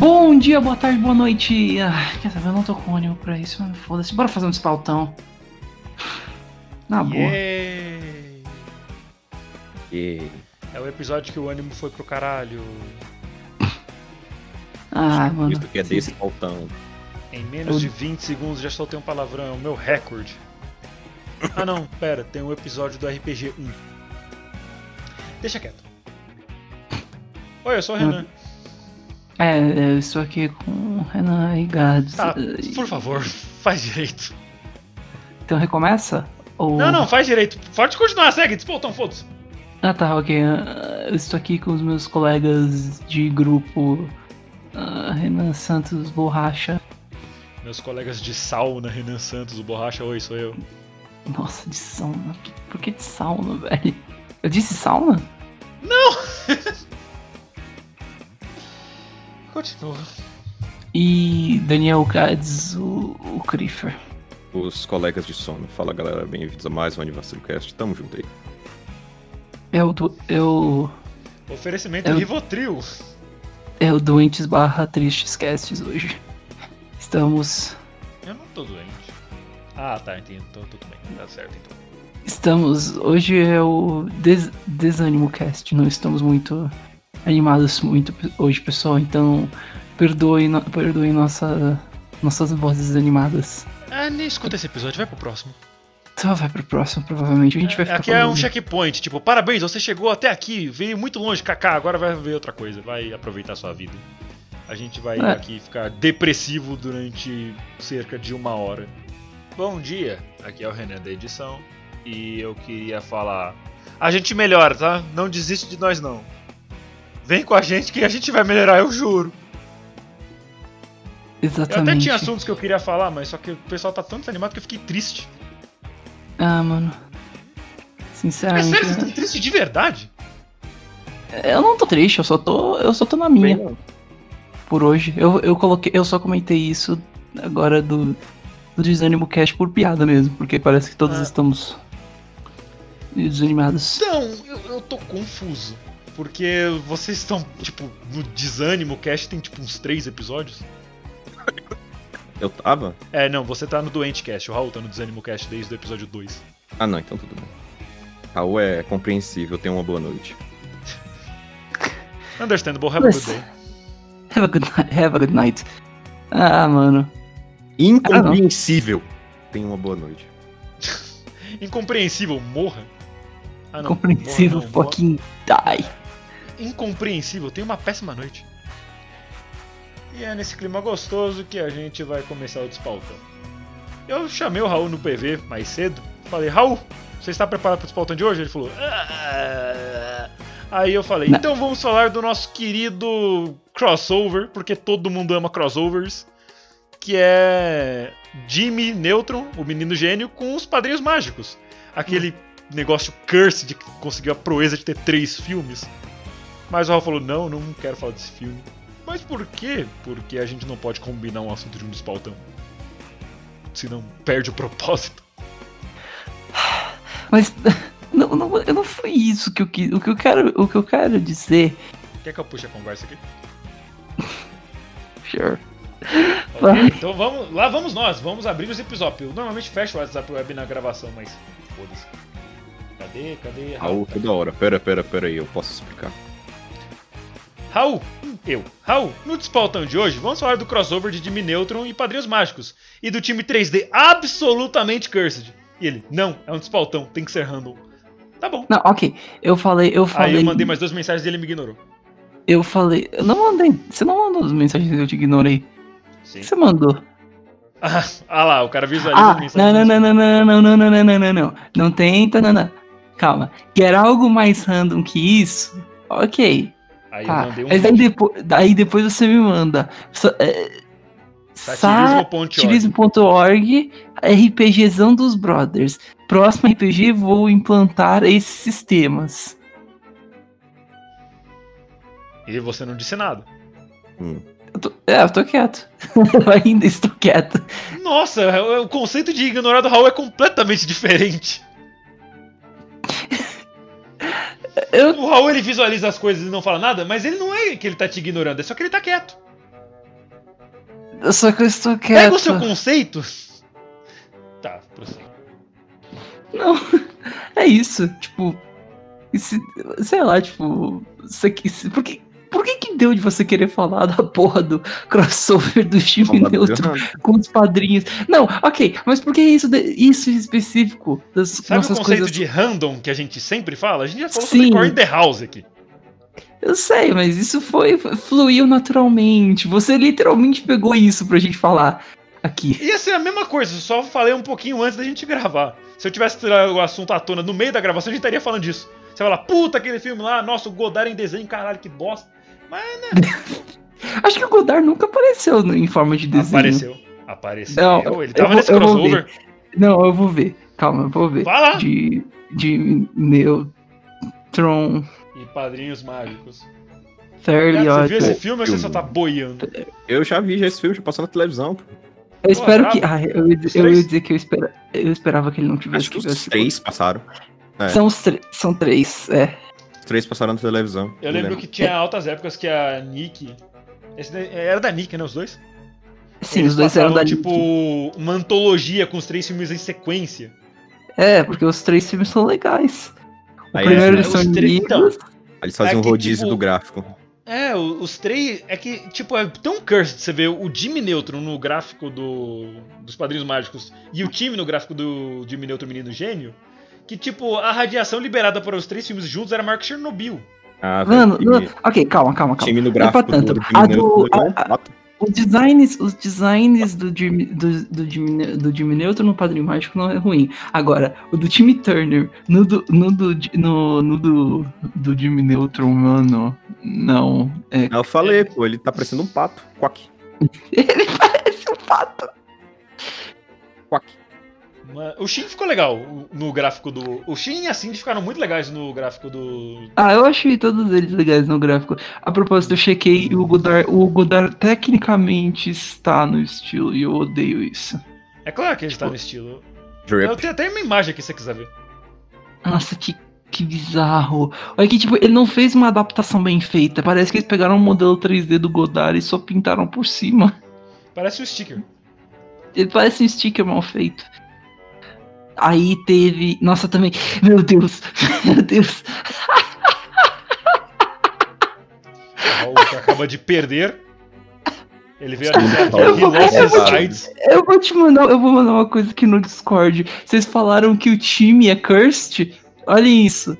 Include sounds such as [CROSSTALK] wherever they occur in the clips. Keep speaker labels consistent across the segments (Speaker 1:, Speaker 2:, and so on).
Speaker 1: Bom dia, boa tarde, boa noite. Ah, quer saber, eu não tô com ânimo pra isso, mano. Foda-se. Bora fazer um despautão. Na boa.
Speaker 2: Yay!
Speaker 3: E
Speaker 2: É o episódio que o ânimo foi pro caralho. [LAUGHS]
Speaker 1: Ah, mano.
Speaker 4: Isso que é desse faltão.
Speaker 2: Em menos de 20 segundos já soltei um palavrão, é o meu recorde. Ah não, pera, tem um episódio do RPG 1. Deixa quieto. Oi, eu sou o Renan.
Speaker 1: É, eu estou aqui com o Renan Rigards.
Speaker 2: Tá, por favor, [LAUGHS] faz direito.
Speaker 1: Então recomeça? Ou...
Speaker 2: Não, não, faz direito. Pode continuar, segue, despoltão, foda-se.
Speaker 1: Ah, tá, ok. Ah, Eu estou aqui com os meus colegas de grupo. ah, Renan Santos Borracha.
Speaker 2: Meus colegas de sauna, Renan Santos, o Borracha, oi, sou eu.
Speaker 1: Nossa, de sauna. Por que de sauna, velho? Eu disse sauna? [LAUGHS]
Speaker 2: Continua.
Speaker 1: E Daniel Gads, o, o Crifer.
Speaker 4: Os colegas de sono. Fala galera, bem-vindos a mais um Aniversário Cast. Tamo junto aí.
Speaker 1: É o, do, é o,
Speaker 2: Oferecimento
Speaker 1: Eu-
Speaker 2: Rivotril.
Speaker 1: é o Doentes barra Tristes Casts hoje. Estamos.
Speaker 2: Eu não tô doente. Ah, tá, entendi. Tô tudo bem, tá certo então.
Speaker 1: Estamos. Hoje é o des, Desânimo Cast. Não estamos muito animados muito hoje, pessoal. Então, perdoe, no- perdoe nossa, nossas vozes animadas.
Speaker 2: Ah, nem escuta esse episódio, vai pro próximo.
Speaker 1: Só vai pro próximo, provavelmente. A gente vai ficar.
Speaker 2: Aqui é um
Speaker 1: falando-
Speaker 2: checkpoint, tipo, parabéns, você chegou até aqui, veio muito longe, kaká, agora vai ver outra coisa, vai aproveitar a sua vida. A gente vai
Speaker 1: É.
Speaker 2: aqui ficar depressivo durante cerca de uma hora. Bom dia, aqui é o Renan da edição e eu queria falar. A gente melhora, tá? Não desiste de nós não. Vem com a gente que a gente vai melhorar, eu juro. Eu até
Speaker 1: Exatamente.
Speaker 2: tinha assuntos que eu queria falar, mas só que o pessoal tá tão desanimado que eu fiquei triste.
Speaker 1: Ah, mano.
Speaker 2: É
Speaker 1: Sinceramente.
Speaker 2: sério, vocês estão tristes de verdade?
Speaker 1: Eu não tô triste, eu só tô. Eu só tô na minha. por hoje. Eu, eu coloquei, eu só comentei isso agora do, do Desânimo Cast por piada mesmo, porque parece que todos
Speaker 2: Ah.
Speaker 1: estamos desanimados.
Speaker 2: Então, eu, eu tô confuso. Porque vocês estão, tipo, no Desânimo Cast tem tipo uns três episódios.
Speaker 4: Eu tava?
Speaker 2: É, não, você tá no Doente Cast, o Raul tá no Desânimo Cast desde o episódio 2.
Speaker 4: Ah não, então tudo bem. Raul é compreensível, tenha uma boa noite. [LAUGHS]
Speaker 2: Understandable, have a good day. [LAUGHS]
Speaker 1: Have a good night. Have a good night. Ah, mano.
Speaker 4: Incompreensível, tenha uma boa noite. [LAUGHS]
Speaker 2: Incompreensível, morra. Ah, não,
Speaker 1: Compreensível
Speaker 2: morra não, morra.
Speaker 1: fucking die.
Speaker 2: Incompreensível, tenha uma péssima noite. E é nesse clima gostoso que a gente vai começar o despautão. Eu chamei o Raul no PV mais cedo. Falei, Raul, você está preparado para o despautão de hoje? Ele falou, "Ah." Aí eu falei, então vamos falar do nosso querido crossover, porque todo mundo ama crossovers, que é Jimmy Neutron, o menino gênio, com os padrinhos mágicos. Aquele negócio curse de que conseguiu a proeza de ter três filmes. Mas o Raul falou: não, não quero falar desse filme. Mas por quê? Porque a gente não pode combinar um assunto de um despautão. Senão perde o propósito.
Speaker 1: Mas [LAUGHS] não, não, eu não foi isso que eu quis. O que eu quero, o que eu quero dizer.
Speaker 2: Quer que eu puxe a conversa aqui? [LAUGHS]
Speaker 1: Sure.
Speaker 2: Ok,
Speaker 1: Vai.
Speaker 2: então vamos, lá vamos nós, vamos abrir os episódios. Eu normalmente fecho o WhatsApp Web na gravação, mas foda-se. Cadê? Cadê?
Speaker 4: Raul, toda hora. Pera, pera, pera aí, eu posso explicar.
Speaker 2: Raul, eu. Raul, no despautão de hoje, vamos falar do crossover de Jimmy Neutron e Padrinhos Mágicos. E do time 3D absolutamente cursed. E ele, não, é um despautão, tem que ser random. Tá bom.
Speaker 1: Não, ok. Eu falei, eu
Speaker 2: Aí
Speaker 1: falei.
Speaker 2: eu mandei mais duas mensagens e ele me ignorou.
Speaker 1: Eu falei. Eu não mandei. Você não mandou as mensagens eu te ignorei. O
Speaker 2: Sim.
Speaker 1: que você mandou?
Speaker 2: Ah, ah lá, o cara visualiza
Speaker 1: Ah,
Speaker 2: as mensagens.
Speaker 1: não, não, não, não, não, não, não, não, não, não, não. Não tenta, não, não. Calma. Quer algo mais random que isso? Ok.
Speaker 2: Aí eu
Speaker 1: Tá,
Speaker 2: mandei um
Speaker 1: mas aí depois, daí depois você me manda. É,
Speaker 2: Satirismo.org.
Speaker 1: RPGzão dos Brothers. Próximo RPG, vou implantar esses sistemas.
Speaker 2: E você não disse nada.
Speaker 1: Eu tô- é, eu tô quieto. [LAUGHS] Eu ainda estou quieto.
Speaker 2: Nossa, o o conceito de ignorar do Raul é completamente diferente.
Speaker 1: Eu,
Speaker 2: O Raul ele visualiza as coisas e não fala nada, mas ele não é que ele tá te ignorando, é só que ele tá quieto.
Speaker 1: só que eu estou
Speaker 2: Pega
Speaker 1: quieto.
Speaker 2: o seu conceito. Tá, prossiga.
Speaker 1: Não, [LAUGHS] é isso. Tipo, esse- sei lá, tipo, você, que- se- por, que, por que que deu de você querer falar da porra do crossover do time neutro com os padrinhos? Não, ok, mas por que isso, de- isso em específico das
Speaker 2: Sabe
Speaker 1: nossas
Speaker 2: o conceito
Speaker 1: coisas?
Speaker 2: de random que a gente sempre fala? A gente já falou
Speaker 1: Sim.
Speaker 2: sobre Core in the House aqui.
Speaker 1: Eu sei, mas isso foi fluiu naturalmente. Você literalmente pegou isso pra gente falar aqui.
Speaker 2: Ia ser a mesma coisa, só falei um pouquinho antes da gente gravar. Se eu tivesse tirado o assunto à tona no meio da gravação, a gente estaria falando disso. Você vai falar, puta, aquele filme lá, nossa, o Godard em desenho, caralho, que bosta. Mas, né, [LAUGHS]
Speaker 1: Acho que o Godard nunca apareceu em forma de desenho.
Speaker 2: apareceu. Apareceu.
Speaker 1: Não,
Speaker 2: ele tava
Speaker 1: eu vou-
Speaker 2: nesse
Speaker 1: eu
Speaker 2: crossover.
Speaker 1: Não, eu vou ver. Calma, eu vou ver.
Speaker 2: Vai lá.
Speaker 1: De, de Neutron
Speaker 2: E Padrinhos Mágicos.
Speaker 1: Fairly
Speaker 2: Cara, você
Speaker 1: Odd.
Speaker 2: viu esse filme ou você só tá boiando?
Speaker 4: Eu já vi já esse filme, já passou na televisão. pô.
Speaker 1: Eu espero
Speaker 2: Pô,
Speaker 1: que. Ah, eu, ia-
Speaker 2: Os
Speaker 1: eu ia dizer que eu, espera, eu esperava que ele não tivesse
Speaker 4: Acho que os três passaram. é.
Speaker 1: São os três. São três, é.
Speaker 4: Os três passaram na televisão.
Speaker 2: Eu lembro que tinha altas épocas que a Nick. Esse daí- era da Nick, né? Os dois?
Speaker 1: Sim,
Speaker 2: Eles
Speaker 1: os dois eram da
Speaker 2: tipo,
Speaker 1: Nick.
Speaker 2: uma antologia com os três filmes em sequência.
Speaker 1: É, porque os três filmes são legais. O
Speaker 4: Aí
Speaker 1: primeiro
Speaker 4: é,
Speaker 1: eles são
Speaker 2: três-
Speaker 1: inimigos.
Speaker 4: Eles faziam
Speaker 2: É
Speaker 4: um
Speaker 2: que,
Speaker 4: rodízio
Speaker 2: tipo,
Speaker 4: do gráfico.
Speaker 2: É, os três. É que, tipo, é tão cursed você vê o Jimmy Neutron no gráfico do, dos Padrinhos Mágicos e o time no gráfico do Jimmy Neutron Menino Gênio. Que, tipo, a radiação liberada para os três filmes juntos era maior que Chernobyl.
Speaker 4: Ah,
Speaker 1: Mano,
Speaker 4: time,
Speaker 1: ok, calma, calma, calma.
Speaker 4: time no
Speaker 1: Não é pra
Speaker 4: gráfico
Speaker 1: tanto.
Speaker 4: do,
Speaker 1: A do- a- a-. Os designs, os designs do Jimmy, do, do, Jimmy, do Jimmy Neutron no Padrinho Mágico não é ruim. Agora, o do Timmy Turner no do, no do, no, no do, do Jimmy Neutron, mano, não. É,
Speaker 4: Não, eu falei, pô, ele tá parecendo um pato. Quack, [LAUGHS]
Speaker 1: ele parece um pato.
Speaker 4: quack.
Speaker 2: Mas O Shin ficou legal no gráfico do. O Shin e a Cindy ficaram muito legais no gráfico do.
Speaker 1: Ah, eu achei todos eles legais no gráfico. A propósito, eu chequei e o Godard, o Godard tecnicamente está no estilo e eu odeio isso.
Speaker 2: É claro que ele
Speaker 1: Tipo,
Speaker 2: tá no estilo. Eu
Speaker 4: Drip.
Speaker 2: tenho até uma imagem aqui se você quiser ver.
Speaker 1: Nossa, que, que bizarro. Olha que, tipo, ele não fez uma adaptação bem feita. Parece que eles pegaram um modelo 3D do Godard e só pintaram por cima.
Speaker 2: Parece um sticker.
Speaker 1: Ele parece um sticker mal feito. Aí teve. Nossa, também. Meu Deus! [LAUGHS] Meu Deus!
Speaker 2: O Raul que acaba de perder. Ele veio anunciar que
Speaker 4: Eu
Speaker 2: his
Speaker 4: vou te-
Speaker 2: sides.
Speaker 1: Eu vou te mandar. Eu vou mandar uma coisa aqui no Discord. Vocês falaram que o time é cursed? Olha isso.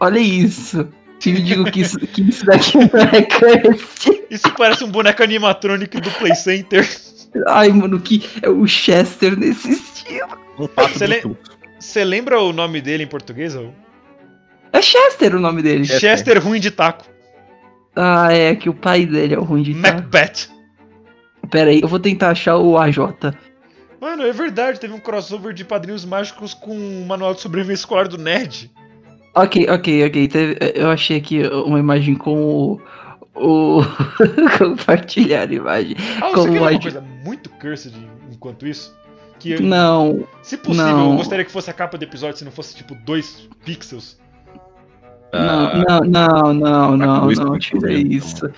Speaker 1: Olha isso. Se me digam que isso, que isso daqui não é cursed.
Speaker 2: Isso parece um boneco animatrônico do Play Center.
Speaker 1: Ai, mano, que é o Chester nesse estilo.
Speaker 4: Um pato
Speaker 2: Você. Você lembra o nome dele em português? Raul?
Speaker 1: É Chester o nome dele.
Speaker 4: Chester.
Speaker 2: Chester ruim de taco.
Speaker 1: Ah, é que o pai dele é o ruim de tá.
Speaker 2: Macbeth.
Speaker 1: Pera aí, eu vou tentar achar o AJ.
Speaker 2: Mano, é verdade, teve um crossover de Padrinhos Mágicos com o Manual de Sobrevivência Escolar do Nerd.
Speaker 1: Ok, ok, ok. teve- eu achei aqui uma imagem com o. O. [LAUGHS] compartilhar a imagem.
Speaker 2: Ah,
Speaker 1: Como
Speaker 2: você quer muito cursed enquanto isso? Que, eu-
Speaker 1: Não,
Speaker 2: se possível,
Speaker 1: não.
Speaker 2: eu gostaria que fosse a capa do episódio se não fosse tipo dois pixels.
Speaker 4: Ah,
Speaker 1: não, não, não, não, não,
Speaker 4: muito
Speaker 1: tira isso.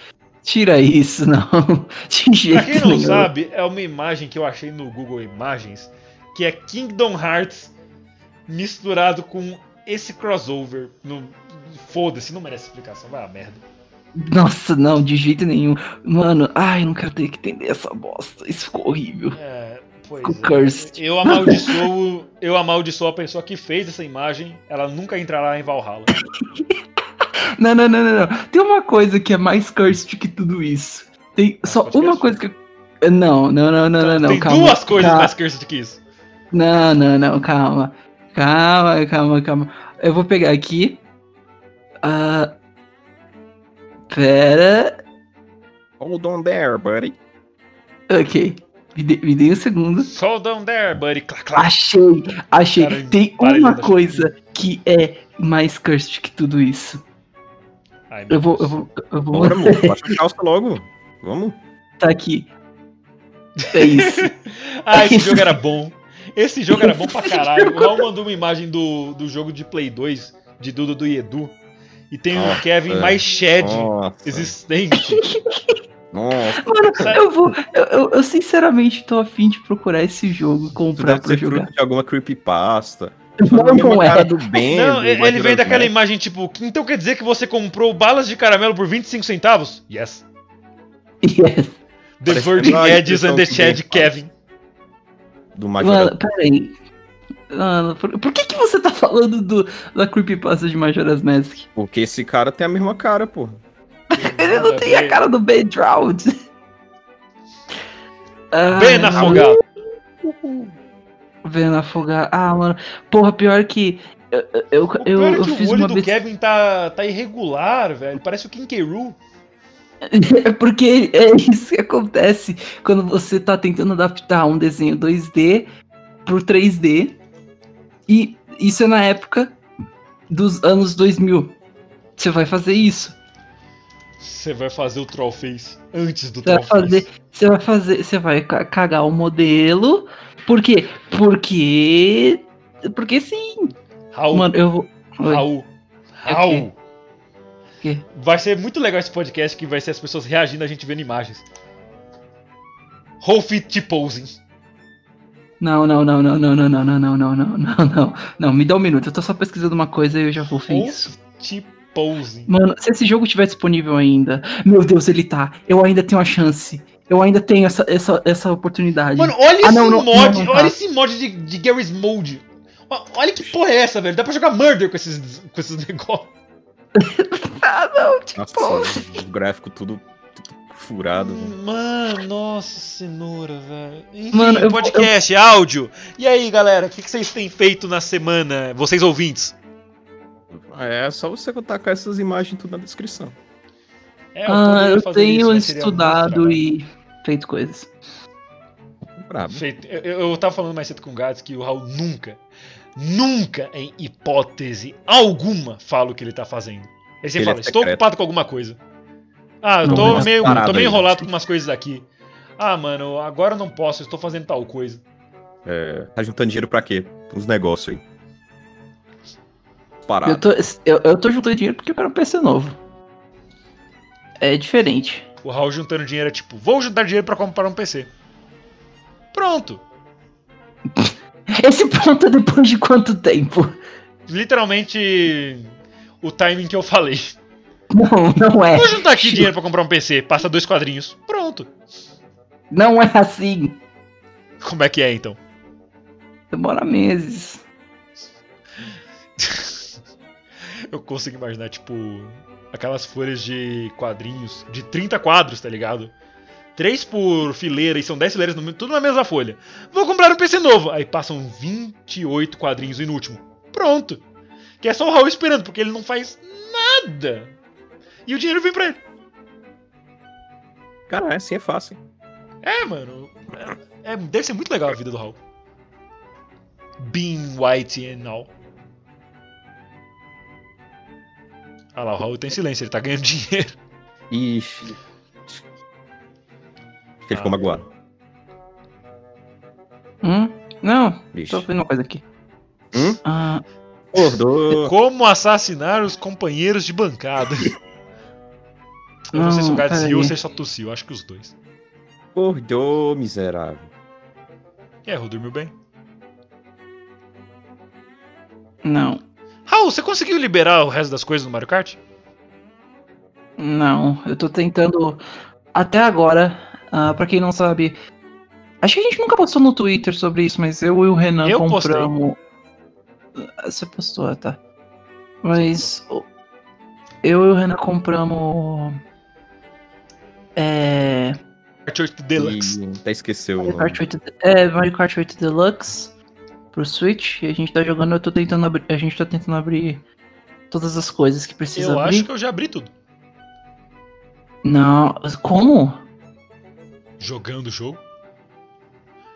Speaker 1: Tira isso, não. [LAUGHS] De
Speaker 2: Pra
Speaker 1: jeito
Speaker 2: quem não
Speaker 1: nenhum.
Speaker 2: sabe, é uma imagem que eu achei no Google Imagens, que é Kingdom Hearts misturado com esse crossover. No... Foda-se, não merece explicação, vai a merda.
Speaker 1: Nossa, não, de jeito nenhum. Mano, ai, não quero ter que entender essa bosta. Isso ficou horrível.
Speaker 2: É, pois
Speaker 1: Ficou
Speaker 2: é.
Speaker 1: cursed.
Speaker 2: Eu amaldiçoo, eu amaldiçoo a pessoa que fez essa imagem, ela nunca entrará em Valhalla. [LAUGHS]
Speaker 1: Não, não, não, não, não. Tem uma coisa que é mais cursed que tudo isso. Tem só uma coisa que. Não, não, não, não, não, não.
Speaker 2: Tem
Speaker 1: calma,
Speaker 2: duas coisas
Speaker 1: calma.
Speaker 2: mais cursed que isso.
Speaker 1: Não, não, não, calma. Calma, calma, calma. Eu vou pegar aqui. Ah, Pera.
Speaker 4: Hold on there, buddy.
Speaker 1: Ok. Me dê, me dê um segundo.
Speaker 2: Hold on there, buddy. Clac, clac.
Speaker 1: Achei, achei.
Speaker 2: Cara,
Speaker 1: Tem uma coisa que é mais cursed que tudo isso.
Speaker 2: Ai,
Speaker 1: Eu vou, eu vou, eu vou
Speaker 4: Bora, amor. [LAUGHS] Baixa a calça logo. Vamos.
Speaker 1: botar aqui. É isso. [LAUGHS]
Speaker 2: Ah, esse
Speaker 1: Isso.
Speaker 2: jogo era bom. Esse jogo era bom pra caralho. O Raul mandou uma imagem do, do jogo de Play 2, de Dudu do Edu. E tem o
Speaker 4: Nossa.
Speaker 2: Kevin mais Shed
Speaker 4: Nossa.
Speaker 2: existente.
Speaker 4: Nossa.
Speaker 1: Mano, eu vou. Eu, eu- eu sinceramente tô afim de procurar esse jogo, comprar
Speaker 4: deve
Speaker 1: pra
Speaker 4: ser
Speaker 1: jogar.
Speaker 4: fruto de alguma creepypasta.
Speaker 1: Não,
Speaker 4: mesma
Speaker 1: não
Speaker 4: cara
Speaker 1: é.
Speaker 4: do Ben.
Speaker 2: Não,
Speaker 4: do
Speaker 2: ele vem daquela
Speaker 4: Mask.
Speaker 2: imagem tipo, então quer dizer que você comprou balas de caramelo por 25 centavos? Yes.
Speaker 1: Yes.
Speaker 2: The
Speaker 4: Parece
Speaker 2: Virgin
Speaker 4: a
Speaker 2: Edges and the Shed. Kevin.
Speaker 4: Do Majora's
Speaker 1: Mano, peraí. Mano, por, por que, que você tá falando do, da creepypasta de Majora's Mask?
Speaker 4: Porque esse cara tem a mesma cara, pô. [LAUGHS]
Speaker 1: Ele não tem a cara do Ben Droud. Ah,
Speaker 2: Bem afogado.
Speaker 1: Ben afogado. Ah, mano. Porra, pior que. Eu, eu,
Speaker 2: O
Speaker 1: eu,
Speaker 2: é
Speaker 1: eu
Speaker 2: que
Speaker 1: fiz
Speaker 2: o olho
Speaker 1: uma
Speaker 2: do
Speaker 1: vez.
Speaker 2: Kevin tá, tá irregular, velho. Parece o Kinkeru. [LAUGHS]
Speaker 1: É porque é isso que acontece quando você tá tentando adaptar um desenho 2D pro 3D. E isso é na época dos anos 2000. Você vai fazer isso.
Speaker 2: Você vai fazer o Trollface antes do
Speaker 1: Você vai
Speaker 2: Trollface.
Speaker 1: fazer, você vai fazer, você vai ca- cagar o modelo. Por quê? Porque porque sim.
Speaker 2: Raul,
Speaker 1: Mano, eu vou Oi.
Speaker 2: Raul,
Speaker 1: É
Speaker 2: Raul.
Speaker 1: quê?
Speaker 2: Vai ser muito legal esse podcast que vai ser as pessoas reagindo a gente vendo imagens. Fit T-Posing.
Speaker 1: Não, não, não, não, não, não, não, não, não, não, não, não, não. Não, me dá um minuto. Eu tô só pesquisando uma coisa e eu já vou ver
Speaker 2: Whole
Speaker 1: isso.
Speaker 2: T-Posing.
Speaker 1: Mano, se esse jogo estiver disponível ainda, meu Deus, ele tá. Eu ainda tenho a chance. Eu ainda tenho essa, essa, essa oportunidade.
Speaker 2: Mano, olha
Speaker 1: Ah,
Speaker 2: esse
Speaker 1: não,
Speaker 2: mod,
Speaker 1: não, não
Speaker 2: olha
Speaker 1: tá.
Speaker 2: esse mod de, de Garry's Mode. Olha que porra é essa, velho. Dá pra jogar Murder com esses, com esses negócios.
Speaker 1: ah, não, tipo.
Speaker 4: Nossa, o gráfico tudo furado. velho.
Speaker 2: Mano, nossa cenoura, velho. Enfim,
Speaker 1: Mano, eu
Speaker 2: podcast, áudio. E aí, galera, o que, que vocês têm feito na semana, vocês ouvintes?
Speaker 4: É só você tacar essas imagens tudo na descrição.
Speaker 2: É,
Speaker 1: Ah,
Speaker 2: poderia
Speaker 1: eu tenho
Speaker 2: isso, seria muito
Speaker 1: estudado e feito coisas.
Speaker 4: Brabo.
Speaker 2: Feito. Eu, eu, eu tava falando mais cedo com o Gats que o Raul nunca, nunca, em hipótese alguma, fala o que ele tá fazendo. Ele sempre
Speaker 4: Ele é
Speaker 2: fala, estou
Speaker 4: secreto.
Speaker 2: ocupado com alguma coisa. Ah, eu tô meio, tô meio
Speaker 4: aí.
Speaker 2: enrolado com umas coisas aqui. Ah, mano, agora eu não posso, eu estou fazendo tal coisa.
Speaker 4: É, tá juntando dinheiro pra quê? Uns negócios aí.
Speaker 1: Eu
Speaker 4: Parado.
Speaker 1: tô, eu, eu tô juntando dinheiro porque eu quero um PC novo. É diferente.
Speaker 2: O Raul juntando dinheiro é tipo, vou juntar dinheiro pra comprar um PC. Pronto. [LAUGHS]
Speaker 1: Esse ponto é depois de quanto tempo?
Speaker 2: Literalmente o timing que eu falei.
Speaker 1: Não, não é.
Speaker 2: Vou juntar aqui dinheiro pra comprar um PC, passa dois quadrinhos. Pronto.
Speaker 1: Não é assim.
Speaker 2: Como é que é então?
Speaker 1: Demora meses. [LAUGHS]
Speaker 2: Eu consigo imaginar, tipo, aquelas folhas de quadrinhos de 30 quadros, tá ligado? 3 por fileira e são 10 fileiras, no- tudo na mesma folha. Vou comprar um PC novo. Aí passam 28 quadrinhos e no último. Pronto. Que é só o Raul esperando, porque ele não faz nada. E o dinheiro vem pra ele.
Speaker 4: Cara, assim é fácil.
Speaker 2: É, mano. É, é- deve ser muito legal a vida do Raul. Being white and all. Ah lá, o Raul tem silêncio, ele tá ganhando dinheiro.
Speaker 4: Ixi. Ele ficou
Speaker 2: Ah.
Speaker 4: magoado.
Speaker 1: Hum? Não,
Speaker 4: Ixi.
Speaker 1: tô vendo uma coisa aqui.
Speaker 4: Hum?
Speaker 1: Ah.
Speaker 2: Como assassinar os companheiros de bancada. [LAUGHS] Eu não sei se o
Speaker 1: Não,
Speaker 2: Gads riu ou se ele só tossiu, acho que os dois.
Speaker 4: Acordou, miserável.
Speaker 2: E aí, Raul, dormiu bem?
Speaker 1: não,
Speaker 2: Raul, você conseguiu liberar o resto das coisas no Mario Kart?
Speaker 1: não. Eu tô tentando. Até agora, ah, pra quem não sabe. Acho que a gente nunca postou no Twitter sobre isso, mas eu e o Renan
Speaker 2: Eu postei.
Speaker 1: compramos. Ah, Você postou, tá. Mas. Eu e o Renan compramos. É.
Speaker 2: Kart 8 Deluxe.
Speaker 4: E até esqueceu
Speaker 1: Mario. Kart 8, é, Mario Kart 8 Deluxe pro Switch. E a gente tá jogando, eu tô tentando abrir. A gente tá tentando abrir todas as coisas que precisa
Speaker 2: Eu
Speaker 1: abrir.
Speaker 2: acho que eu já abri tudo.
Speaker 1: Não, como?
Speaker 2: Jogando o jogo.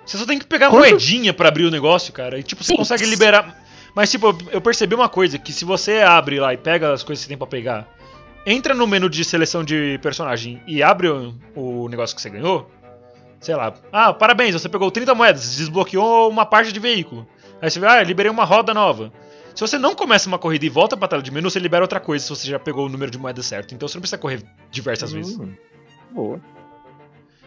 Speaker 2: Você só tem que pegar
Speaker 1: Quanto-
Speaker 2: moedinha pra abrir o negócio, cara. E tipo, você
Speaker 1: Sim.
Speaker 2: consegue liberar. Mas tipo, eu- eu percebi uma coisa, que se você abre lá e pega as coisas que você tem pra pegar, entra no menu de seleção de personagem e abre o, o negócio que você ganhou, sei lá, ah, parabéns, você pegou 30 moedas, desbloqueou uma parte de veículo. Aí você vê, ah, liberei uma roda nova. Se você não começa uma corrida e volta pra tela de menu, você libera outra coisa se você já pegou o número de moedas certo. Então você não precisa correr diversas vezes.
Speaker 4: Hum, Boa.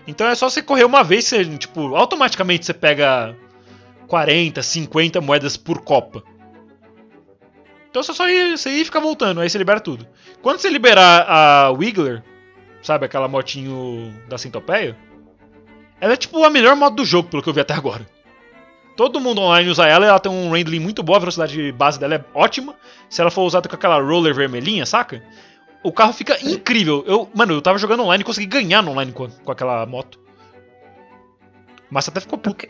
Speaker 2: Então é só você correr uma vez, você, tipo, automaticamente você pega 40, 50 moedas por copa. Então você só ir, você ir e ficar voltando, aí você libera tudo. Quando você liberar a Wiggler, sabe, aquela motinho da centopeia, ela é tipo a melhor moto do jogo, pelo que eu vi até agora. Todo mundo online usa ela, ela tem um handling muito bom, a velocidade base dela é ótima. Se ela for usada com aquela roller vermelhinha, saca? O carro fica incrível. Eu, mano, eu tava jogando online e consegui ganhar no online com, com aquela moto. Mas até ficou puto.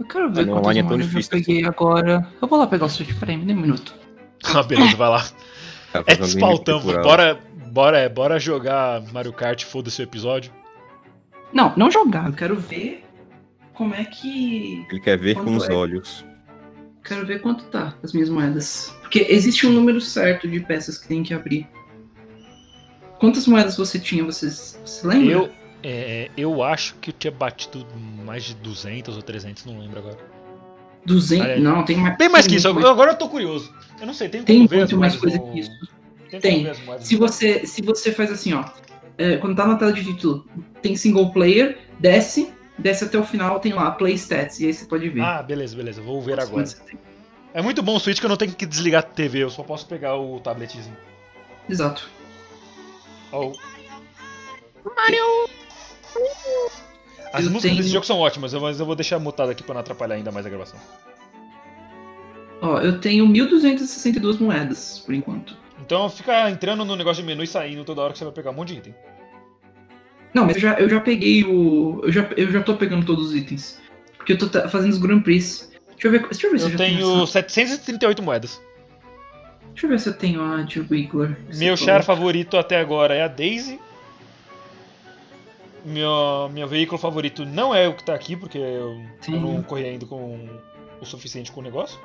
Speaker 1: Eu quero ver quantas
Speaker 4: online é tão
Speaker 1: moedas eu
Speaker 4: difícil
Speaker 1: peguei agora. Eu vou lá pegar o Switch, peraí, me dê um minuto. [LAUGHS]
Speaker 2: Ah, beleza, vai lá.
Speaker 4: Tá
Speaker 2: É despautão, bora, bora, é, bora jogar Mario Kart, foda-se o episódio.
Speaker 1: Não, não jogar, eu quero ver como é que.
Speaker 4: Ele quer ver com
Speaker 1: Quanto
Speaker 4: os
Speaker 1: é?
Speaker 4: olhos.
Speaker 1: Quero ver quanto tá as minhas moedas. Porque existe um número certo de peças que tem que abrir. Quantas moedas você tinha, vocês você lembra?
Speaker 2: Eu, é, eu acho que eu tinha batido mais de 200 ou 300, não lembro agora.
Speaker 1: 200?
Speaker 2: Olha aí.
Speaker 1: Não, tem mais.
Speaker 2: Bem mais que isso, agora eu tô curioso. Eu não sei, tem
Speaker 1: Tem
Speaker 2: como ver
Speaker 1: muito mais coisa que isso.
Speaker 2: Tem.
Speaker 1: Tem. Se você, se você faz assim, ó. é, quando tá na tela de título, tem single player, desce, desce até o final, tem lá Play Stats, e aí você pode ver.
Speaker 2: Ah, beleza, beleza, vou ver
Speaker 1: quantas
Speaker 2: agora. É muito bom o Switch que eu não tenho que desligar a TV, eu só posso pegar o tabletzinho.
Speaker 1: Exato.
Speaker 2: Ó, o- As
Speaker 1: Eu
Speaker 2: músicas
Speaker 1: tenho-
Speaker 2: desse jogo são ótimas, eu- mas eu vou deixar mutado aqui pra não atrapalhar ainda mais a gravação.
Speaker 1: Ó, eu tenho 1.262 moedas, por enquanto.
Speaker 2: Então fica entrando no negócio de menu e saindo toda hora que você vai pegar um monte de item.
Speaker 1: Não, mas eu já, eu já peguei o. Eu já, eu já tô pegando todos os itens. Porque eu tô fazendo os Grand Prix. Deixa eu ver, deixa eu ver se eu
Speaker 2: Eu
Speaker 1: já
Speaker 2: tenho
Speaker 1: tenho.
Speaker 2: 738 moedas.
Speaker 1: Deixa eu ver se eu tenho a de Wiggler.
Speaker 2: Meu
Speaker 1: eu-
Speaker 2: char favorito até agora é a Daisy. Meu, meu veículo favorito não é o que tá aqui, porque eu, eu não corri ainda com o suficiente com o negócio.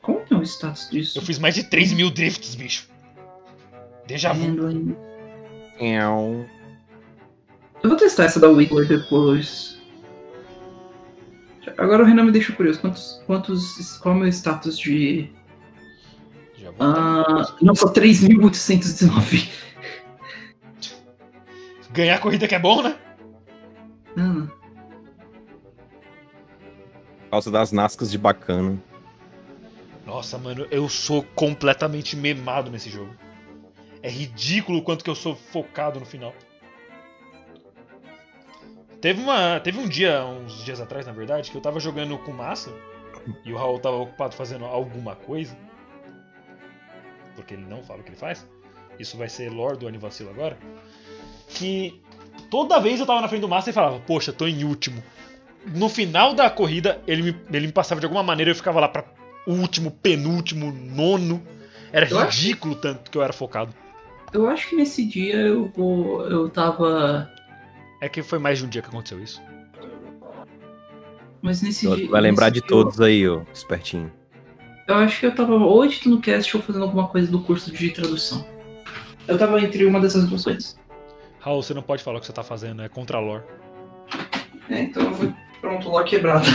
Speaker 1: Qual que é o status disso?
Speaker 2: Eu fiz mais de 3 mil drifts, bicho. Deja vu.
Speaker 1: Eu vou testar essa da Wiggler depois. Agora o Renan me deixa curioso. Quantos. quantos qual é o meu status de.
Speaker 2: Já vou
Speaker 1: Ah, não, só 3.819.
Speaker 2: Ganhar corrida que é bom, né?
Speaker 1: Ah,
Speaker 4: Por causa das nascas de bacana.
Speaker 2: Nossa, mano, eu sou completamente memado nesse jogo. É ridículo o quanto que eu sou focado no final. Teve, uma, teve um dia, uns dias atrás, na verdade, que eu tava jogando com massa e o Raul tava ocupado fazendo alguma coisa. Porque ele não fala o que ele faz. Isso vai ser lore do Anivacilo agora. Que toda vez eu tava na frente do massa e falava, poxa, tô em último. No final da corrida, ele me, ele me passava de alguma maneira e eu ficava lá pra último, penúltimo, nono. Era
Speaker 1: Eu acho-
Speaker 2: ridículo tanto que eu era focado.
Speaker 1: eu acho que nesse dia eu vou. Eu tava.
Speaker 2: É que foi mais de um dia que aconteceu isso.
Speaker 1: Mas nesse
Speaker 4: Tu
Speaker 1: dia.
Speaker 4: vai lembrar de
Speaker 1: dia eu-
Speaker 4: todos aí, ó, espertinho.
Speaker 1: Eu acho que eu tava ou editando cast ou fazendo alguma coisa do curso de tradução. Eu tava entre uma dessas duas coisas.
Speaker 2: Raul, você não pode falar o que você tá fazendo, é contra a lore.
Speaker 1: É, então eu vou. Pronto, lá quebrado.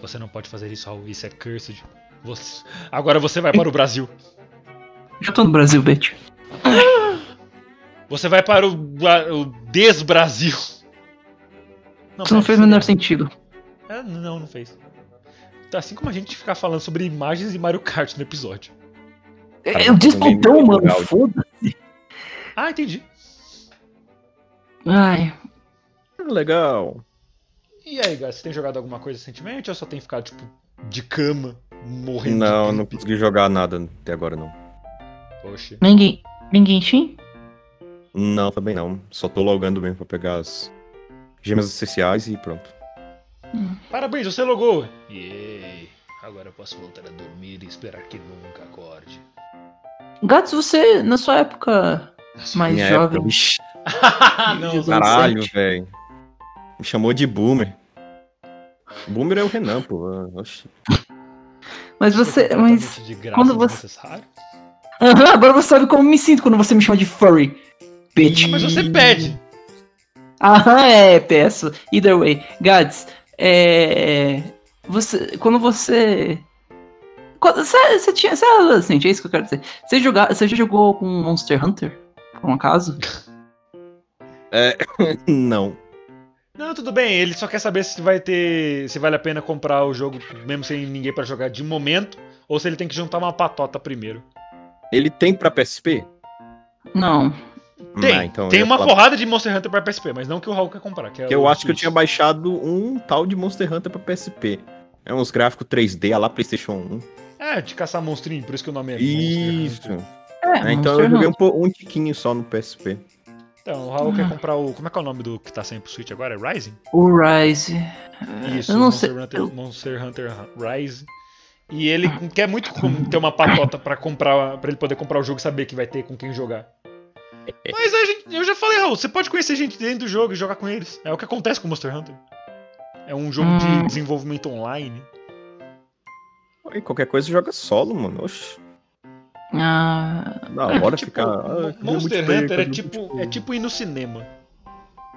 Speaker 2: Você não pode fazer isso, Raul, isso é cursed. Você- Agora você vai para o Brasil.
Speaker 1: Já tô no Brasil, Betty.
Speaker 2: Você vai para o, o Des-Brasil. Não,
Speaker 1: Isso não fez o menor sentido.
Speaker 2: É, não, não fez. Assim como a gente ficar falando sobre imagens de Mario Kart no episódio.
Speaker 4: Cara,
Speaker 1: eu disse botão,
Speaker 4: me
Speaker 1: mano. Foda-se.
Speaker 2: Ah, entendi.
Speaker 1: Ai,
Speaker 4: Ah, legal.
Speaker 2: E aí, Gás, você tem jogado alguma coisa recentemente ou só tem ficado, tipo, de cama, morrendo
Speaker 4: Não,
Speaker 2: de
Speaker 4: não consegui jogar nada até agora, não.
Speaker 2: Poxa.
Speaker 1: ninguém. Ninguém tinha?
Speaker 4: Não, também não. Só tô logando mesmo pra pegar as gemas essenciais e pronto.
Speaker 2: Parabéns, você logou! Yay! Agora eu posso voltar a dormir e esperar que nunca acorde.
Speaker 1: Gatos, você, na sua época mais
Speaker 4: Minha
Speaker 1: jovem.
Speaker 4: época, [LAUGHS]
Speaker 2: não.
Speaker 4: Caralho, velho. Me chamou de boomer. Boomer é o Renan, pô. Oxi.
Speaker 1: Mas você. Mas.
Speaker 2: De graça
Speaker 1: quando você-. Aham, agora você sabe como me sinto quando você me chama de furry. Bitch.
Speaker 2: Mas você pede.
Speaker 1: Aham, é, peço. Either way. Gads, é. Você. Quando você. Você, você tinha. Você era adolescente, é isso que eu quero dizer. Você, jogar, você já jogou com Monster Hunter? Por um acaso? [LAUGHS]
Speaker 4: Não.
Speaker 2: Não, tudo bem. Ele só quer saber se vai ter. se vale a pena comprar o jogo mesmo sem ninguém pra jogar de momento. Ou se ele tem que juntar uma patota primeiro.
Speaker 4: Ele tem pra PSP?
Speaker 1: Não.
Speaker 2: Tem.
Speaker 4: Ah, então eu
Speaker 2: tem uma
Speaker 4: falar-
Speaker 2: porrada de Monster Hunter pra PSP, mas não que o Raul quer comprar. Que é
Speaker 4: eu acho que eu
Speaker 2: Switch.
Speaker 4: tinha baixado um tal de Monster Hunter pra PSP. É uns gráficos 3D, a lá PlayStation 1.
Speaker 2: É, de caçar monstrinho, por isso que o nome é Monster
Speaker 4: Isso.
Speaker 2: Hunter.
Speaker 1: É,
Speaker 4: É, então eu joguei um, po- um tiquinho só no PSP.
Speaker 2: Então, o Raul quer
Speaker 1: Ah.
Speaker 2: comprar o. Como é que é o nome do que tá saindo pro Switch agora? É Rising?
Speaker 1: O Rise.
Speaker 2: Isso,
Speaker 1: eu não
Speaker 2: Monster,
Speaker 1: sei.
Speaker 2: Hunter,
Speaker 1: eu-
Speaker 2: Monster Hunter Rise. E ele quer muito ter uma patota pra comprar, para ele poder comprar o jogo e saber que vai ter com quem jogar. Mas a gente, eu já falei, Raul, você pode conhecer gente dentro do jogo e jogar com eles. É o que acontece com Monster Hunter. É um jogo de
Speaker 1: Hum.
Speaker 2: desenvolvimento online.
Speaker 4: E qualquer coisa joga solo, mano. Oxi.
Speaker 1: Ah,
Speaker 4: Da hora [LAUGHS]
Speaker 2: Tipo,
Speaker 4: ficar. Ah,
Speaker 2: Monster? Hunter é tipo, é tipo ir no cinema.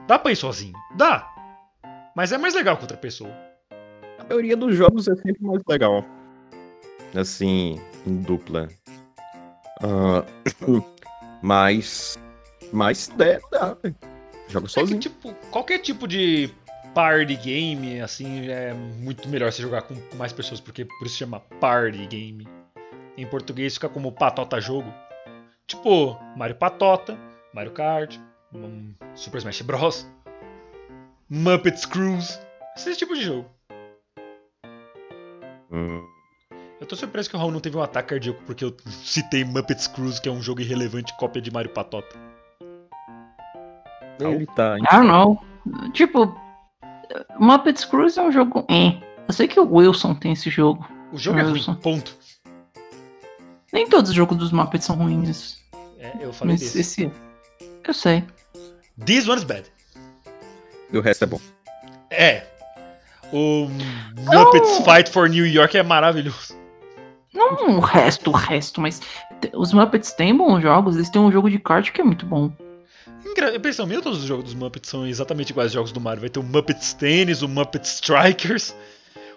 Speaker 2: Dá pra ir sozinho? Dá. Mas é mais legal com outra pessoa.
Speaker 4: A maioria dos jogos é sempre mais legal. Assim, em dupla. Ah, [COUGHS] mas. Mas é, dá, velho. Joga
Speaker 2: É que,
Speaker 4: sozinho.
Speaker 2: tipo, qualquer tipo de party game, assim, é muito melhor você jogar com mais pessoas, porque por isso chama party game. Em português fica como patota jogo. Tipo, Mario Patota, Mario Kart, um Super Smash Bros. Muppets Cruise. Esse tipo de jogo.
Speaker 4: Hum,
Speaker 2: Eu tô surpreso que o Raul não teve um ataque cardíaco porque eu citei Muppets Cruise, que é um jogo irrelevante cópia de Mario Patota.
Speaker 4: ele tá.
Speaker 1: I don't know. Tipo, Muppets Cruise é um jogo. Eu sei que o Wilson tem esse jogo.
Speaker 2: O jogo é ruim,
Speaker 1: Wilson.
Speaker 2: ponto.
Speaker 1: Nem todos os jogos dos Muppets são ruins.
Speaker 2: É, eu falei
Speaker 1: Mas
Speaker 2: desse.
Speaker 1: esse. Eu sei.
Speaker 2: This one's bad.
Speaker 4: E o resto é bom.
Speaker 2: É. O Muppets Fight for New York é maravilhoso.
Speaker 1: Não o resto, o resto, mas os Muppets têm bons jogos, eles têm um jogo de kart que é muito bom.
Speaker 2: Impressão minha, todos os jogos dos Muppets são exatamente iguais aos jogos do Mario. Vai ter o Muppets Tennis, o Muppets Strikers,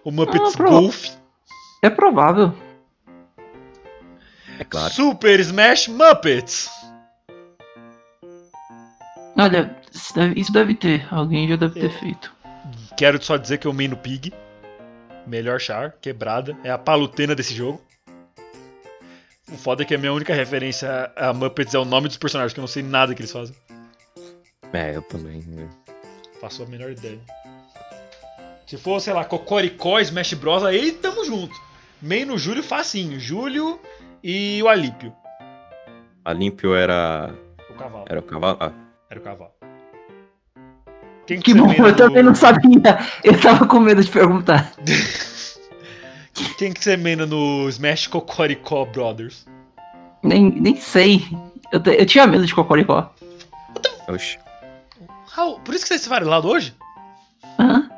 Speaker 2: o Muppets
Speaker 1: Ah, pro-
Speaker 2: Golf,
Speaker 1: É provável.
Speaker 4: É claro.
Speaker 2: Super Smash Muppets.
Speaker 1: Olha, isso deve, isso deve ter. Alguém já deve ter
Speaker 2: É.
Speaker 1: feito.
Speaker 2: Quero só dizer que eu main no Pig. Melhor char, quebrada. É a palutena desse jogo. O foda é que a minha única referência a Muppets é o nome dos personagens, que eu não sei nada que eles fazem.
Speaker 4: É, eu também.
Speaker 2: Faço a menor ideia. Se for, sei lá, Cocoricó, Smash Bros, aí tamo junto. Meio no Júlio, facinho. Júlio e o Alípio.
Speaker 4: A Limpio era.
Speaker 2: O cavalo.
Speaker 4: Era o cavalo. Ah,
Speaker 2: Era o cavalo. Quem
Speaker 1: Que
Speaker 2: você
Speaker 1: bom, eu também
Speaker 2: no-
Speaker 1: não sabia. Eu tava com medo de perguntar. [LAUGHS]
Speaker 2: Quem que você mena no Smash Cocoricó Brothers?
Speaker 1: Nem, nem sei. Eu, te- eu tinha medo de Cocoricó.
Speaker 4: oxi.
Speaker 2: Raul, por isso que vocês esfarelados hoje?
Speaker 1: Hã?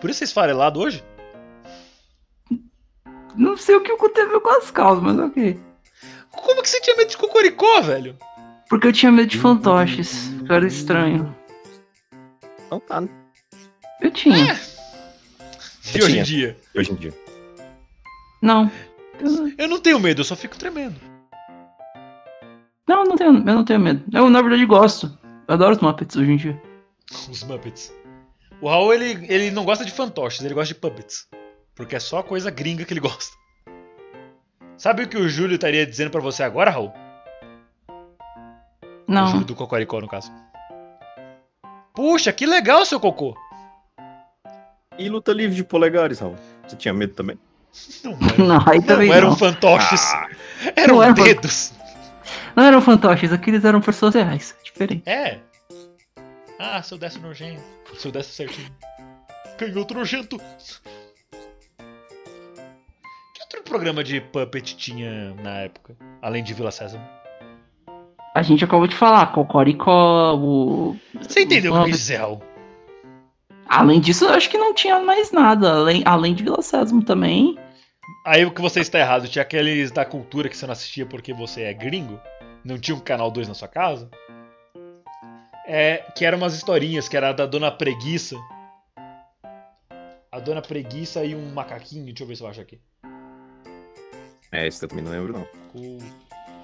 Speaker 2: Por isso vocês esfarelados hoje?
Speaker 1: Não sei o que aconteceu com as causas, mas ok.
Speaker 2: Como que você tinha medo de Cocoricó, velho?
Speaker 1: Porque eu tinha medo de fantoches. Eu era estranho.
Speaker 4: Então tá, né?
Speaker 1: Eu tinha.
Speaker 2: E hoje em dia?
Speaker 4: Hoje em dia.
Speaker 1: Não. Eu-
Speaker 2: Eu não tenho medo, eu só fico tremendo.
Speaker 1: não, não tenho, eu não tenho medo. Eu, na verdade, gosto. Eu adoro os Muppets hoje em dia.
Speaker 2: Os Muppets. O Raul, ele, ele não gosta de fantoches, ele gosta de puppets. Porque é só coisa gringa que ele [LAUGHS] gosta. Sabe o que o Júlio estaria dizendo pra você agora, Raul? O
Speaker 1: Não.
Speaker 2: Júlio do Cocoricó, no caso. Puxa, que legal seu cocô.
Speaker 4: E luta livre de polegares, Raul. Você tinha medo também?
Speaker 2: Não, era, [LAUGHS]
Speaker 1: Não, aí também
Speaker 2: não
Speaker 1: não.
Speaker 2: eram fantoches. Eram
Speaker 1: Não eram fan-
Speaker 2: dedos.
Speaker 1: Não eram fantoches, aqueles eram pessoas reais. Diferente.
Speaker 2: É. Ah, seu destro nojento. Seu destro certinho. Canhoto nojento. Programa de Puppet tinha na época? Além de Vila Sésamo?
Speaker 1: A gente acabou de falar, Cocoricó, o.
Speaker 2: Você entendeu o que eu
Speaker 1: Muppet.
Speaker 2: quis dizer, Raul?
Speaker 1: Além disso, eu acho que não tinha mais nada. Além, além de Vila Sésamo também.
Speaker 2: Aí o que você está errado, tinha aqueles da cultura que você não assistia porque você é gringo? Não tinha um canal 2 na sua casa? É, que eram umas historinhas, que era da Dona Preguiça. A Dona Preguiça e um macaquinho, deixa eu ver se eu acho aqui.
Speaker 4: É, esse eu também não lembro, não.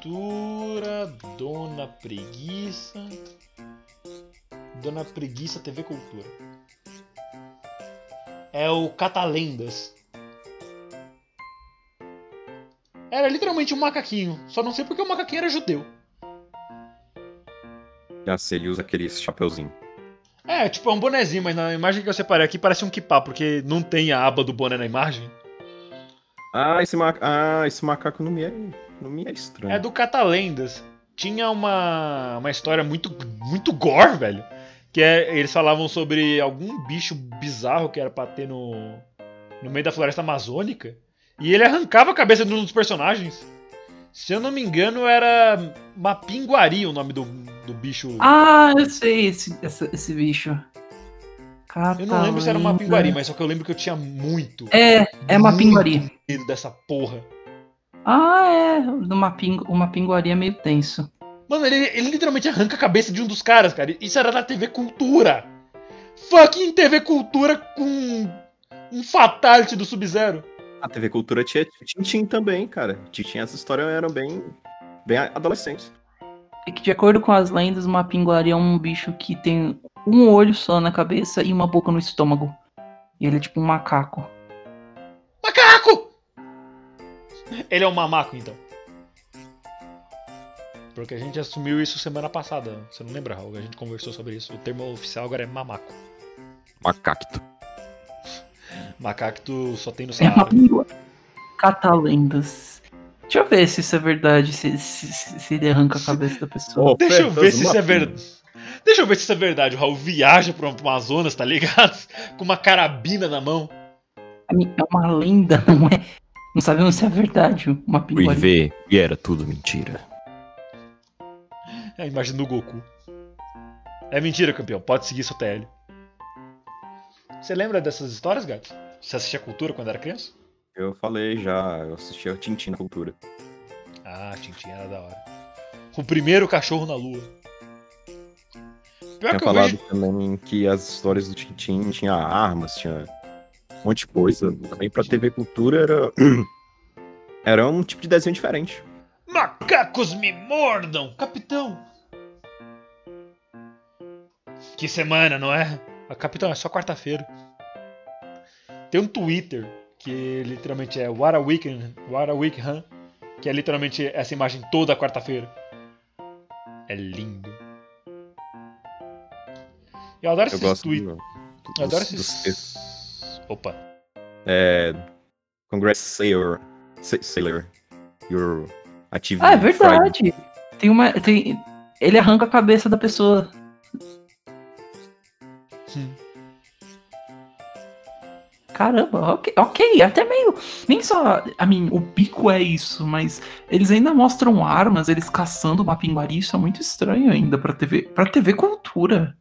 Speaker 2: Cultura, Dona Preguiça. Dona Preguiça TV Cultura. É o Catalendas. Era literalmente um macaquinho. Só não sei porque o macaquinho era judeu.
Speaker 4: Já sei, ele usa aquele chapeuzinho.
Speaker 2: É, tipo, é um bonezinho, mas na imagem que eu separei aqui parece um kipá, porque não tem a aba do boné na imagem.
Speaker 4: Ah, esse, ma... ah, esse macaco não me é, não me é estranho.
Speaker 2: É do Catalendas. Tinha uma, uma história muito, muito gore, velho. Que é, eles falavam sobre algum bicho bizarro que era pra ter no, no meio da floresta amazônica. E ele arrancava a cabeça de um dos personagens. Se eu não me engano, era Mapinguari o nome do, do bicho.
Speaker 1: Ah, eu sei esse, essa- esse bicho.
Speaker 2: Eu não lembro se era
Speaker 1: Catalenda.
Speaker 2: Mapinguari, mas só que eu lembro que eu tinha muito
Speaker 1: É, é uma pinguari.
Speaker 2: medo dessa porra.
Speaker 1: Ah, é. Uma, ping, uma pinguari é meio tenso.
Speaker 2: Mano, ele, ele literalmente arranca a cabeça de um dos caras, cara. Isso era da TV Cultura. Fucking TV Cultura com um fatality do Sub-Zero.
Speaker 4: A TV Cultura tinha Tintin também, cara. Tintin, essas histórias eram bem, bem adolescentes.
Speaker 1: E que, de acordo com as lendas, uma pinguari é um bicho que tem um olho só na cabeça e uma boca no estômago. E ele é tipo um macaco.
Speaker 2: Macaco! Ele é um mamaco, então. Porque a gente assumiu isso semana passada. Você não lembra, Raul? A gente conversou sobre isso. O termo oficial agora é mamaco.
Speaker 4: Macacto.
Speaker 2: Macaco só tem no
Speaker 1: É
Speaker 2: Saara.
Speaker 1: Catalendas. Deixa eu ver se isso é verdade, se, se, se- ele arranca a cabeça da pessoa.
Speaker 2: Deixa eu ver se isso é verdade. Deixa eu ver se isso é verdade. O Raul viaja pro Amazonas, tá ligado? Com uma carabina na mão.
Speaker 1: Mi- É uma lenda, [LAUGHS] não é? Não sabemos se é verdade uma
Speaker 4: Fui
Speaker 1: pinguari.
Speaker 4: ver e era tudo mentira.
Speaker 2: É a imagem do Goku. É mentira, campeão. Pode seguir seu TL. Você lembra dessas histórias, gato? Você assistia cultura quando era criança?
Speaker 4: Eu falei já, eu assistia o Tintin na Cultura.
Speaker 2: Ah, Tintin era da hora. O primeiro cachorro na lua. Pior
Speaker 4: Tinha falado
Speaker 2: vejo...
Speaker 4: também que as histórias do Tintin tinha armas, tinha um monte de coisa. Também pra TV Cultura era. [CLEARS THROAT] Era um tipo de desenho diferente.
Speaker 2: Macacos me mordam! Capitão! Que semana, não é? Ah, Capitão, é só quarta-feira. Tem um Twitter que literalmente é What a Weekend, What a Week, huh? Que é literalmente essa imagem toda quarta-feira. É lindo. Eu adoro
Speaker 4: Eu
Speaker 2: esses
Speaker 4: gosto
Speaker 2: tweets.
Speaker 4: do,
Speaker 2: Eu adoro
Speaker 4: dos- dos-
Speaker 2: esses. Opa.
Speaker 4: É. Congress Sailor. Sa- Sailor. Your Active
Speaker 1: Ah, é
Speaker 4: Friday.
Speaker 1: verdade. Tem uma. Tem, ele arranca a cabeça da pessoa.
Speaker 2: Hum.
Speaker 1: Caramba, ok, ok, até meio. Nem só. A mim, o pico é isso, mas eles ainda mostram armas, eles caçando uma pinguari, isso é muito estranho ainda pra TV. Pra TV Cultura.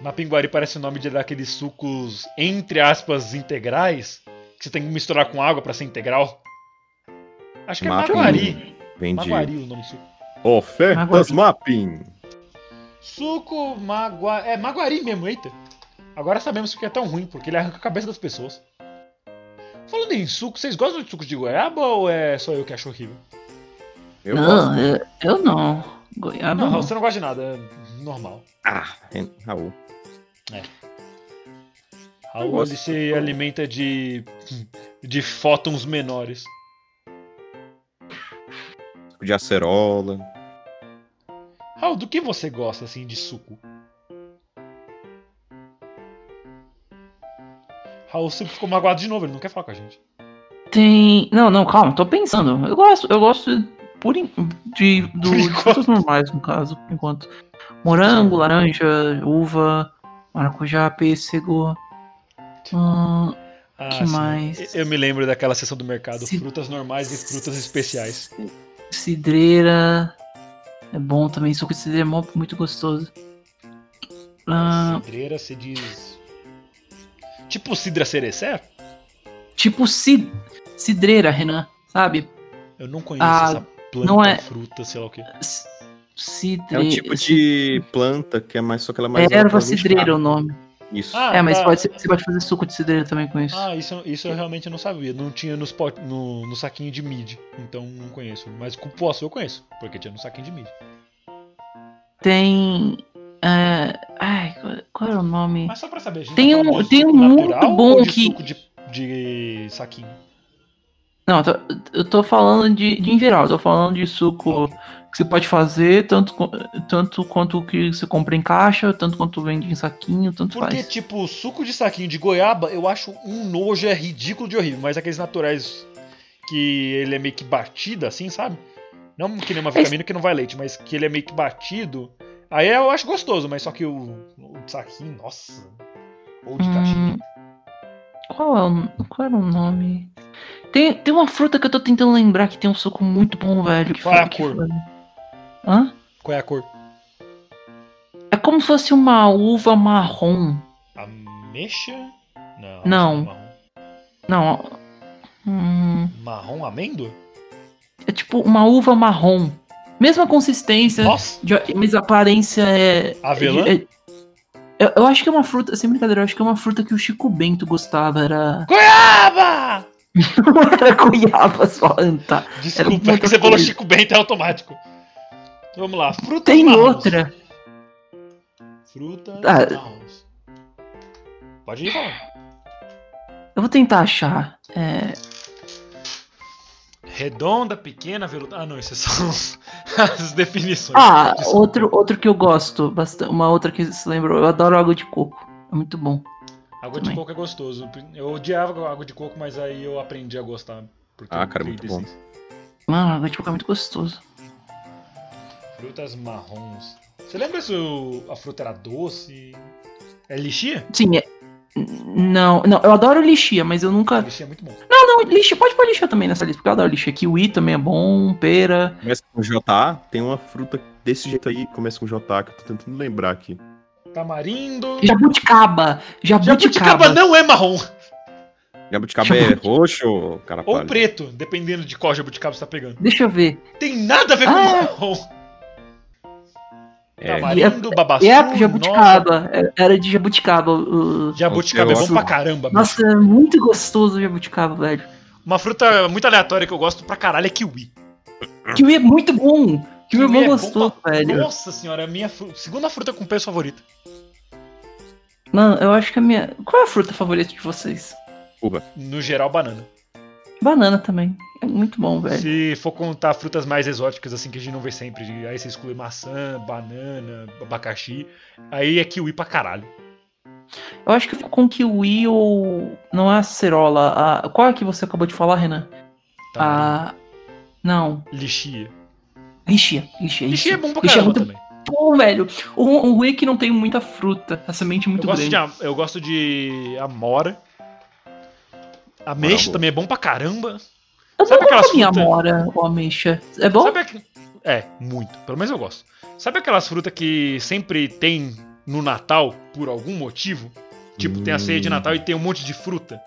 Speaker 2: Mapinguari parece o nome de daqueles sucos, entre aspas, integrais, que você tem que misturar com água pra ser integral. Acho que é
Speaker 4: Mapim.
Speaker 2: Maguari.
Speaker 4: Vem de
Speaker 2: Maguari o nome do suco.
Speaker 4: ofertas mapping.
Speaker 2: Suco Maguari. É Maguari mesmo, eita. Agora sabemos porque é tão ruim, porque ele arranca a cabeça das pessoas. Falando em suco, vocês gostam de suco de goiaba ou é só eu que acho horrível?
Speaker 4: Eu
Speaker 1: não,
Speaker 4: gosto.
Speaker 1: eu, eu não. Goiaba
Speaker 2: não,
Speaker 1: não.
Speaker 2: Você não gosta de nada, normal.
Speaker 4: Ah, Raul.
Speaker 2: Raul
Speaker 4: gosto.
Speaker 2: ele se alimenta de. de fótons menores.
Speaker 4: De acerola.
Speaker 2: Raul, do que você gosta assim de suco? Raul sempre ficou magoado de novo, ele não quer falar com a gente.
Speaker 1: Tem. Não, não, calma, tô pensando. Eu gosto, eu gosto por in- de, do, de frutas normais, no caso, por enquanto. Morango, laranja, uva, maracujá, pêssego. Hum,
Speaker 2: Ah,
Speaker 1: que
Speaker 2: sim.
Speaker 1: mais?
Speaker 2: Eu me lembro daquela seção do mercado, frutas normais e frutas especiais.
Speaker 1: Cidreira. É bom também, suco de cidreira é muito gostoso. Ah,
Speaker 2: Cidreira, você diz. Tipo cidra cerecé?
Speaker 1: tipo cid... cidreira, Renan, sabe?
Speaker 2: Eu não conheço
Speaker 1: Ah,
Speaker 2: essa planta,
Speaker 1: não é-
Speaker 2: fruta, sei lá o quê.
Speaker 1: C-
Speaker 4: É um tipo de planta que é mais só que ela é mais.
Speaker 1: É erva cidreira o nome.
Speaker 4: Isso.
Speaker 2: Ah,
Speaker 1: é, mas
Speaker 2: tá.
Speaker 1: pode ser- você pode fazer suco de cidreira também com isso.
Speaker 2: Ah, isso, isso eu realmente não sabia. Não tinha nos pot, no, no saquinho de mid. Então não conheço. Mas cupuaçu eu conheço, porque tinha no saquinho de mid.
Speaker 1: Tem. é, Ai, qual, era o nome?
Speaker 2: Mas só pra saber, gente
Speaker 1: Tem
Speaker 2: tá
Speaker 1: um- tem um muito bom
Speaker 2: ou de
Speaker 1: que-
Speaker 2: suco de, de saquinho?
Speaker 1: Não, eu tô- falando de, de em geral, eu tô falando de suco que você pode fazer, tanto, tanto quanto o que você compra em caixa, tanto quanto vende em saquinho, tanto
Speaker 2: Porque,
Speaker 1: faz.
Speaker 2: tipo, suco de saquinho de goiaba, eu acho um nojo, é ridículo de horrível. Mas aqueles naturais que ele é meio que batido, assim, sabe? Não que nem uma vitamina que não vai leite, mas que ele é meio que batido. Aí eu acho gostoso, mas só que o, o de saquinho, nossa. Ou de caixinha.
Speaker 1: Hum, qual, é o, qual era o nome? Tem, tem uma fruta que eu tô tentando lembrar que tem um suco muito bom, velho.
Speaker 2: Qual é a cor?
Speaker 1: fa- Hã?
Speaker 2: Qual é a cor?
Speaker 1: É como se fosse uma uva marrom.
Speaker 2: Ameixa? Não.
Speaker 1: Não.
Speaker 2: é
Speaker 1: Não. Hum,
Speaker 2: Marrom, marrom amêndoa?
Speaker 1: é tipo uma uva marrom. Mesma consistência,
Speaker 2: Nossa!
Speaker 1: de- mas a aparência é.
Speaker 2: Avelã?
Speaker 1: é- eu, eu acho que é uma fruta, sem brincadeira, eu acho que é uma fruta que o Chico Bento gostava. Era.
Speaker 2: Goiaba!
Speaker 1: Não era goiaba só, tá?
Speaker 2: Desculpa, é que você falou. Chico Bento, é automático. Vamos lá, frutas
Speaker 1: Tem
Speaker 2: marrons.
Speaker 1: outra.
Speaker 2: Frutas
Speaker 1: Ah.
Speaker 2: marrons. Pode ir falando.
Speaker 1: Eu vou tentar achar. É,
Speaker 2: Redonda, pequena, veluda. Ah, não, essas [LAUGHS] são as definições.
Speaker 1: Ah,
Speaker 2: Desculpa.
Speaker 1: outro, outro que eu gosto bastante. Uma outra que se lembrou. Eu adoro água de coco. É muito bom.
Speaker 2: Água de
Speaker 1: também.
Speaker 2: coco é gostoso. Eu odiava água de coco, mas aí eu aprendi a gostar. porque
Speaker 4: Ah,
Speaker 2: eu
Speaker 4: cara, muito bom.
Speaker 1: Mano, água de coco é muito gostoso.
Speaker 2: Frutas marrons. Você lembra se a fruta era doce? É lixia?
Speaker 1: Sim, é. Não, não, eu adoro lixia, mas eu nunca.
Speaker 2: Lixia é muito bom.
Speaker 1: Não, não, lixia, pode pôr lixia também nessa lista, porque eu adoro lixia. Kiwi também é bom, pera.
Speaker 4: Começa com JA, tem uma fruta desse jeito aí, começa com JA, que eu tô tentando lembrar aqui.
Speaker 2: Tamarindo.
Speaker 1: Jabuticaba! Jabuticaba!
Speaker 2: Jabuticaba não é marrom.
Speaker 4: Jabuticaba é roxo, cara
Speaker 2: Ou preto, dependendo de qual jabuticaba você tá pegando.
Speaker 1: Deixa eu ver.
Speaker 2: Tem nada a ver com
Speaker 1: Ah.
Speaker 2: marrom.
Speaker 4: É,
Speaker 2: Tamarindo, babaçu,
Speaker 1: É, jabuticaba. É- Era de jabuticaba.
Speaker 2: nossa. Jabuticaba é bom
Speaker 4: Nossa.
Speaker 2: pra caramba.
Speaker 1: Nossa, é muito gostoso o jabuticaba, velho.
Speaker 2: Uma fruta muito aleatória que eu gosto pra caralho é kiwi.
Speaker 1: Kiwi é muito bom. Bom
Speaker 2: é bom
Speaker 1: gostoso,
Speaker 2: pra-
Speaker 1: velho.
Speaker 2: Nossa senhora, é a minha fru- segunda fruta com peso favorita.
Speaker 1: Mano, eu acho que a minha. Qual é a fruta favorita de vocês?
Speaker 2: No geral, banana.
Speaker 1: Banana também. É muito bom, velho.
Speaker 2: Se for contar frutas mais exóticas, assim, que a gente não vê sempre, aí você exclui maçã, banana, abacaxi, aí é kiwi pra caralho.
Speaker 1: Eu acho que eu fico com kiwi ou. Não é a cerola. A... Qual é que você acabou de falar, Renan?
Speaker 2: Tá?
Speaker 1: A. Não.
Speaker 2: Lixia.
Speaker 1: Lixia. Lixia.
Speaker 2: Lixia é bom pra
Speaker 1: Lixia é
Speaker 2: caramba
Speaker 1: muito
Speaker 2: também.
Speaker 1: bom, velho. O, o ruim é que não tem muita fruta. A semente é muito
Speaker 2: eu, gosto
Speaker 1: grande.
Speaker 2: de, eu gosto de amora. Ameixa
Speaker 4: boa.
Speaker 2: também é bom pra caramba.
Speaker 1: Eu
Speaker 2: Sabe
Speaker 1: não
Speaker 2: aquelas
Speaker 1: comi
Speaker 2: frutas-
Speaker 1: amora ou ameixa. É bom?
Speaker 2: Sabe É, muito. Pelo menos eu gosto. Sabe aquelas frutas que sempre tem no Natal, por algum motivo? Tipo, tem a ceia de
Speaker 4: Hum.
Speaker 2: Natal e tem um monte de fruta.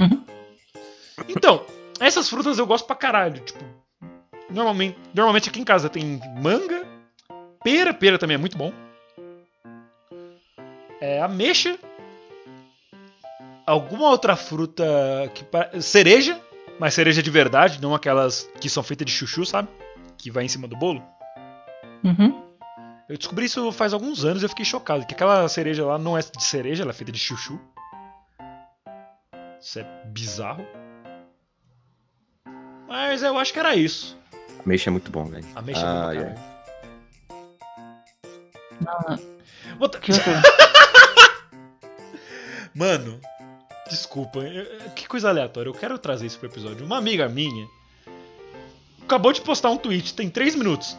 Speaker 1: Uhum.
Speaker 2: Então, essas frutas eu gosto pra caralho. Tipo, normalmente, normalmente aqui em casa tem manga, pera, pera também é muito bom. É, ameixa. Alguma outra fruta que cereja, mas cereja de verdade, não aquelas que são feitas de chuchu, sabe? Que vai em cima do bolo.
Speaker 1: Uhum.
Speaker 2: Eu descobri isso faz alguns anos e eu fiquei chocado. Que aquela cereja lá não é de cereja, ela é feita de chuchu. Isso é bizarro. Mas eu acho que era isso.
Speaker 4: Ameixa é muito bom, velho.
Speaker 2: Ameixa é bom.
Speaker 1: Ah,
Speaker 2: ta-
Speaker 1: que outra? [LAUGHS]
Speaker 2: Mano, desculpa. eu- Que coisa aleatória. Eu quero trazer isso pro episódio. Uma amiga minha acabou de postar um tweet, tem 3 minutos.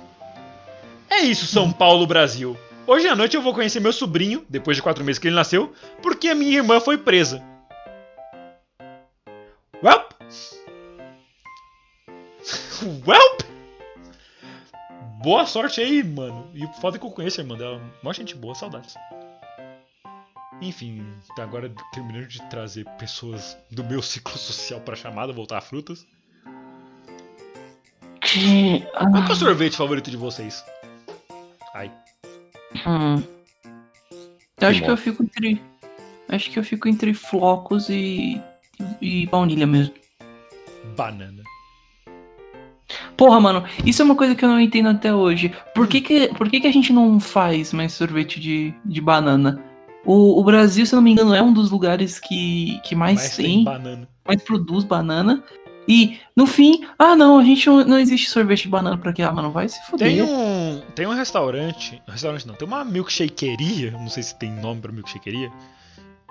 Speaker 2: É isso, São Paulo, Brasil. Hoje à noite eu vou conhecer meu sobrinho, depois de 4 meses que ele nasceu, porque a minha irmã foi presa. Welp! [LAUGHS] Welp! Boa sorte aí, mano. E o foda é que eu conheço a irmã dela. Mó gente boa, saudades. Enfim, agora terminando de trazer pessoas do meu [LAUGHS] ciclo social pra chamada, voltar a frutas.
Speaker 1: Que.
Speaker 2: Qual que é
Speaker 1: Ah,
Speaker 2: o sorvete favorito de vocês? Ai.
Speaker 1: hum. Eu acho que
Speaker 4: bom.
Speaker 1: eu fico entre. Acho que eu fico entre flocos e. e baunilha mesmo.
Speaker 2: Banana.
Speaker 1: Porra, mano, isso é uma coisa que eu não entendo até hoje. Por que, que, por que, que a gente não faz mais sorvete de, de banana? O, o Brasil, se eu não me engano, é um dos lugares que, que mais
Speaker 2: Mas
Speaker 1: tem,
Speaker 2: tem banana.
Speaker 1: mais produz banana. E, no fim, ah não, a gente não, não existe sorvete de banana pra quê? Ah, mano, vai se fuder.
Speaker 2: Tem um, tem um restaurante. Restaurante não, tem uma milkshakeria. Não sei se tem nome pra milkshakeria.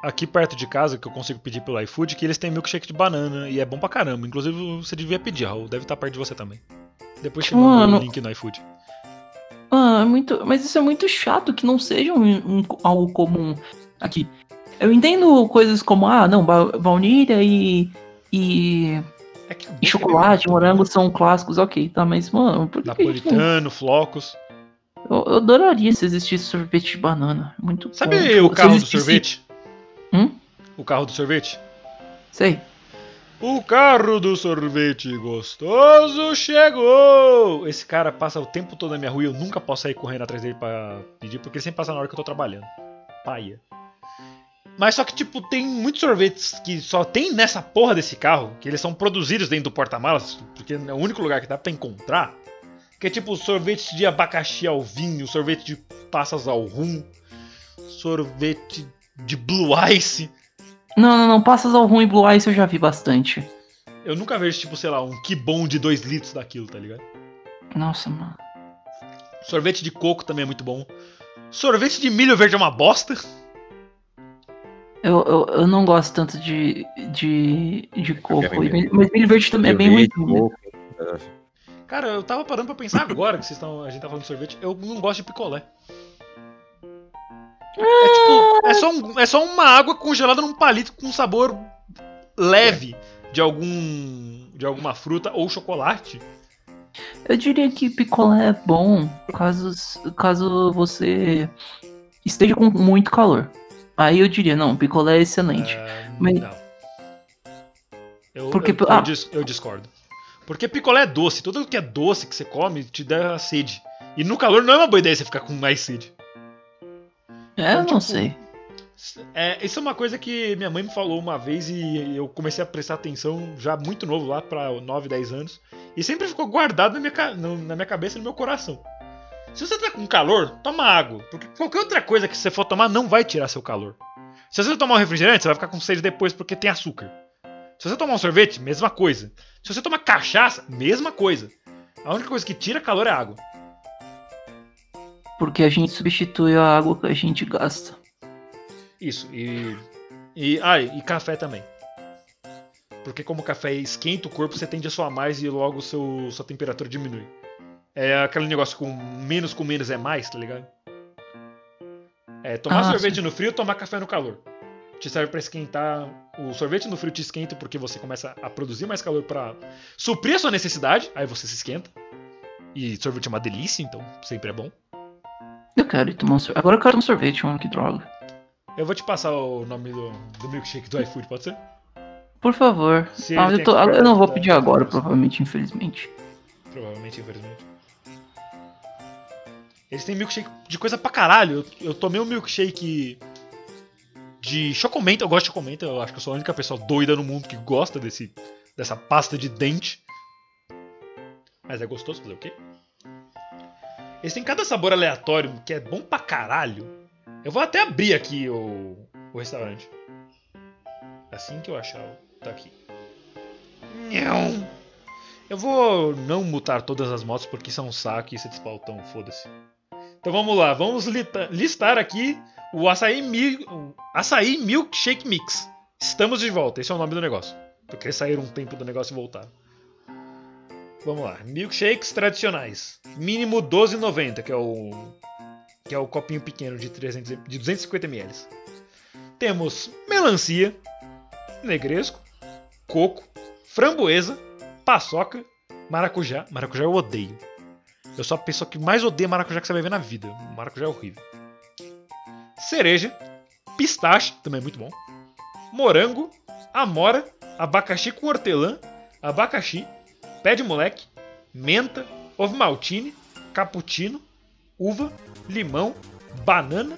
Speaker 2: Aqui perto de casa, que eu consigo pedir pelo iFood, que eles têm milkshake de banana. E é bom pra caramba. Inclusive, você devia pedir, Raul. Deve estar perto de você também. Depois te mando o link no iFood.
Speaker 1: Ah, é muito, mas isso é muito chato que não seja um, um- algo comum aqui. Eu entendo coisas como, ah, não, ba- baunilha e, e,
Speaker 2: É que
Speaker 1: e
Speaker 2: que
Speaker 1: chocolate,
Speaker 2: é
Speaker 1: morango são clássicos, ok, tá, mas, mano, por que que
Speaker 2: Napolitano, flocos.
Speaker 1: eu, eu adoraria se existisse sorvete de banana. Muito
Speaker 2: Sabe
Speaker 1: bom.
Speaker 2: o carro do sorvete?
Speaker 1: Hum?
Speaker 2: O carro do sorvete?
Speaker 1: Sei.
Speaker 2: O carro do sorvete gostoso chegou! Esse cara passa o tempo todo na minha rua e eu nunca posso sair correndo atrás dele pra pedir, porque ele sempre passa na hora que eu tô trabalhando. Paia. Mas só que, tipo, tem muitos sorvetes que só tem nessa porra desse carro, que eles são produzidos dentro do porta-malas, porque é o único lugar que dá pra encontrar. Que é tipo sorvete de abacaxi ao vinho, sorvete de passas ao rum, sorvete de blue ice.
Speaker 1: Não, não, não, passas ao ruim Blue Ice eu já vi bastante.
Speaker 2: Eu nunca vejo, tipo, sei lá, um que bom de 2 litros daquilo, tá ligado?
Speaker 1: Nossa, mano.
Speaker 2: Sorvete de coco também é muito bom. Sorvete de milho verde é uma bosta.
Speaker 1: Eu, eu, eu não gosto tanto de, de, de coco, milho- mas milho verde também é bem ruim.
Speaker 4: Sorvete,
Speaker 1: também.
Speaker 4: coco,
Speaker 2: Cara, eu tava parando pra pensar agora que vocês tão, a gente tá falando de sorvete. Eu não gosto de picolé. É tipo, é só, um- é só uma água congelada num palito com um sabor leve de algum. de alguma fruta ou chocolate.
Speaker 1: Eu diria que picolé é bom caso, caso você esteja com muito calor. Aí eu diria, não, picolé é excelente.
Speaker 2: É,
Speaker 1: Mas-
Speaker 2: Não. Eu,
Speaker 1: Porque-
Speaker 2: eu, eu
Speaker 1: ah.
Speaker 2: eu discordo. Porque picolé é doce. Tudo que é doce que você come te dá sede. E no calor não é uma boa ideia você ficar com mais sede.
Speaker 1: É, eu
Speaker 2: tipo,
Speaker 1: não sei.
Speaker 2: É, isso é uma coisa que minha mãe me falou uma vez e eu comecei a prestar atenção já muito novo, lá pra 9, 10 anos. E sempre ficou guardado na minha, na minha cabeça e no meu coração. Se você tá com calor, toma água. Porque qualquer outra coisa que você for tomar não vai tirar seu calor. Se você tomar um refrigerante, você vai ficar com sede depois porque tem açúcar. Se você tomar um sorvete, mesma coisa. Se você tomar cachaça, mesma coisa. A única coisa que tira calor é água.
Speaker 1: Porque a gente substitui a água que a gente gasta.
Speaker 2: Isso, e. E. Ah, e café também. Porque como o café esquenta o corpo, você tende a suar mais e logo seu, sua temperatura diminui. É aquele negócio com menos com menos é mais, tá ligado? É tomar
Speaker 1: Ah,
Speaker 2: sorvete no frio, tomar café no calor. Te serve pra esquentar. O sorvete no frio te esquenta porque você começa a produzir mais calor pra suprir a sua necessidade, aí você se esquenta. E sorvete é uma delícia, então sempre é bom.
Speaker 1: Eu quero ir tomar um sorvete. Agora eu quero tomar um sorvete, mano, que droga.
Speaker 2: Eu vou te passar o nome do, do milkshake do iFood, pode ser?
Speaker 1: Por favor.
Speaker 2: Se
Speaker 1: Ah, eu, tô-
Speaker 2: aqui
Speaker 1: eu não vou pedir agora, provavelmente, infelizmente.
Speaker 2: Provavelmente, infelizmente. Eles têm milkshake de coisa pra caralho. Eu, eu tomei um milkshake de chocomenta. Eu gosto de chocomenta. Eu acho que eu sou a única pessoa doida no mundo que gosta desse, dessa pasta de dente. Mas é gostoso fazer o quê? Eles têm cada sabor aleatório que é bom pra caralho. Eu vou até abrir aqui o, o restaurante. Assim que eu achar. Tá aqui. Nhão. Eu vou não mutar todas as motos porque isso é um saco e é despautão, foda-se. Então vamos lá, vamos listar aqui o açaí, mi- o açaí Milkshake Mix. Estamos de volta, esse é o nome do negócio. Porque saíram um tempo do negócio e voltaram. Vamos lá, milkshakes tradicionais. Mínimo 12,90, que é o que é o copinho pequeno de 300 e- de 250 ml. Temos melancia, negresco, coco, framboesa, paçoca, maracujá. Maracujá eu odeio. Eu sou a pessoa que mais odeia maracujá que você vai ver na vida. Maracujá é horrível. Cereja, pistache, também é muito bom. Morango, amora, abacaxi com hortelã, abacaxi, pé de moleque, menta, ovo maltine, cappuccino, uva, limão, banana,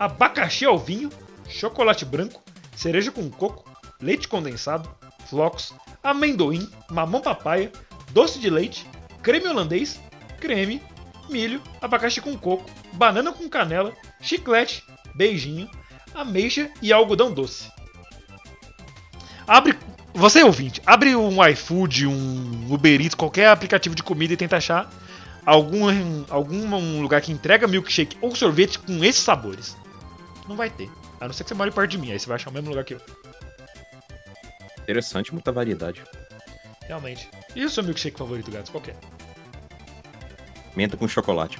Speaker 2: abacaxi ao vinho, chocolate branco, cereja com coco, leite condensado, flocos, amendoim, mamão papaya, doce de leite, creme holandês, creme, milho, abacaxi com coco, banana com canela, chiclete, beijinho, ameixa e algodão doce. Abre, você ouvinte, abre um iFood, um Uber Eats, qualquer aplicativo de comida e tenta achar algum, algum lugar que entrega milkshake ou sorvete com esses sabores. Não vai ter. A não ser que você more perto de mim, aí você vai achar o mesmo lugar que eu.
Speaker 4: Interessante, muita variedade.
Speaker 2: Realmente. E o seu milkshake favorito, Gatos? Qual que é?
Speaker 4: Menta com chocolate.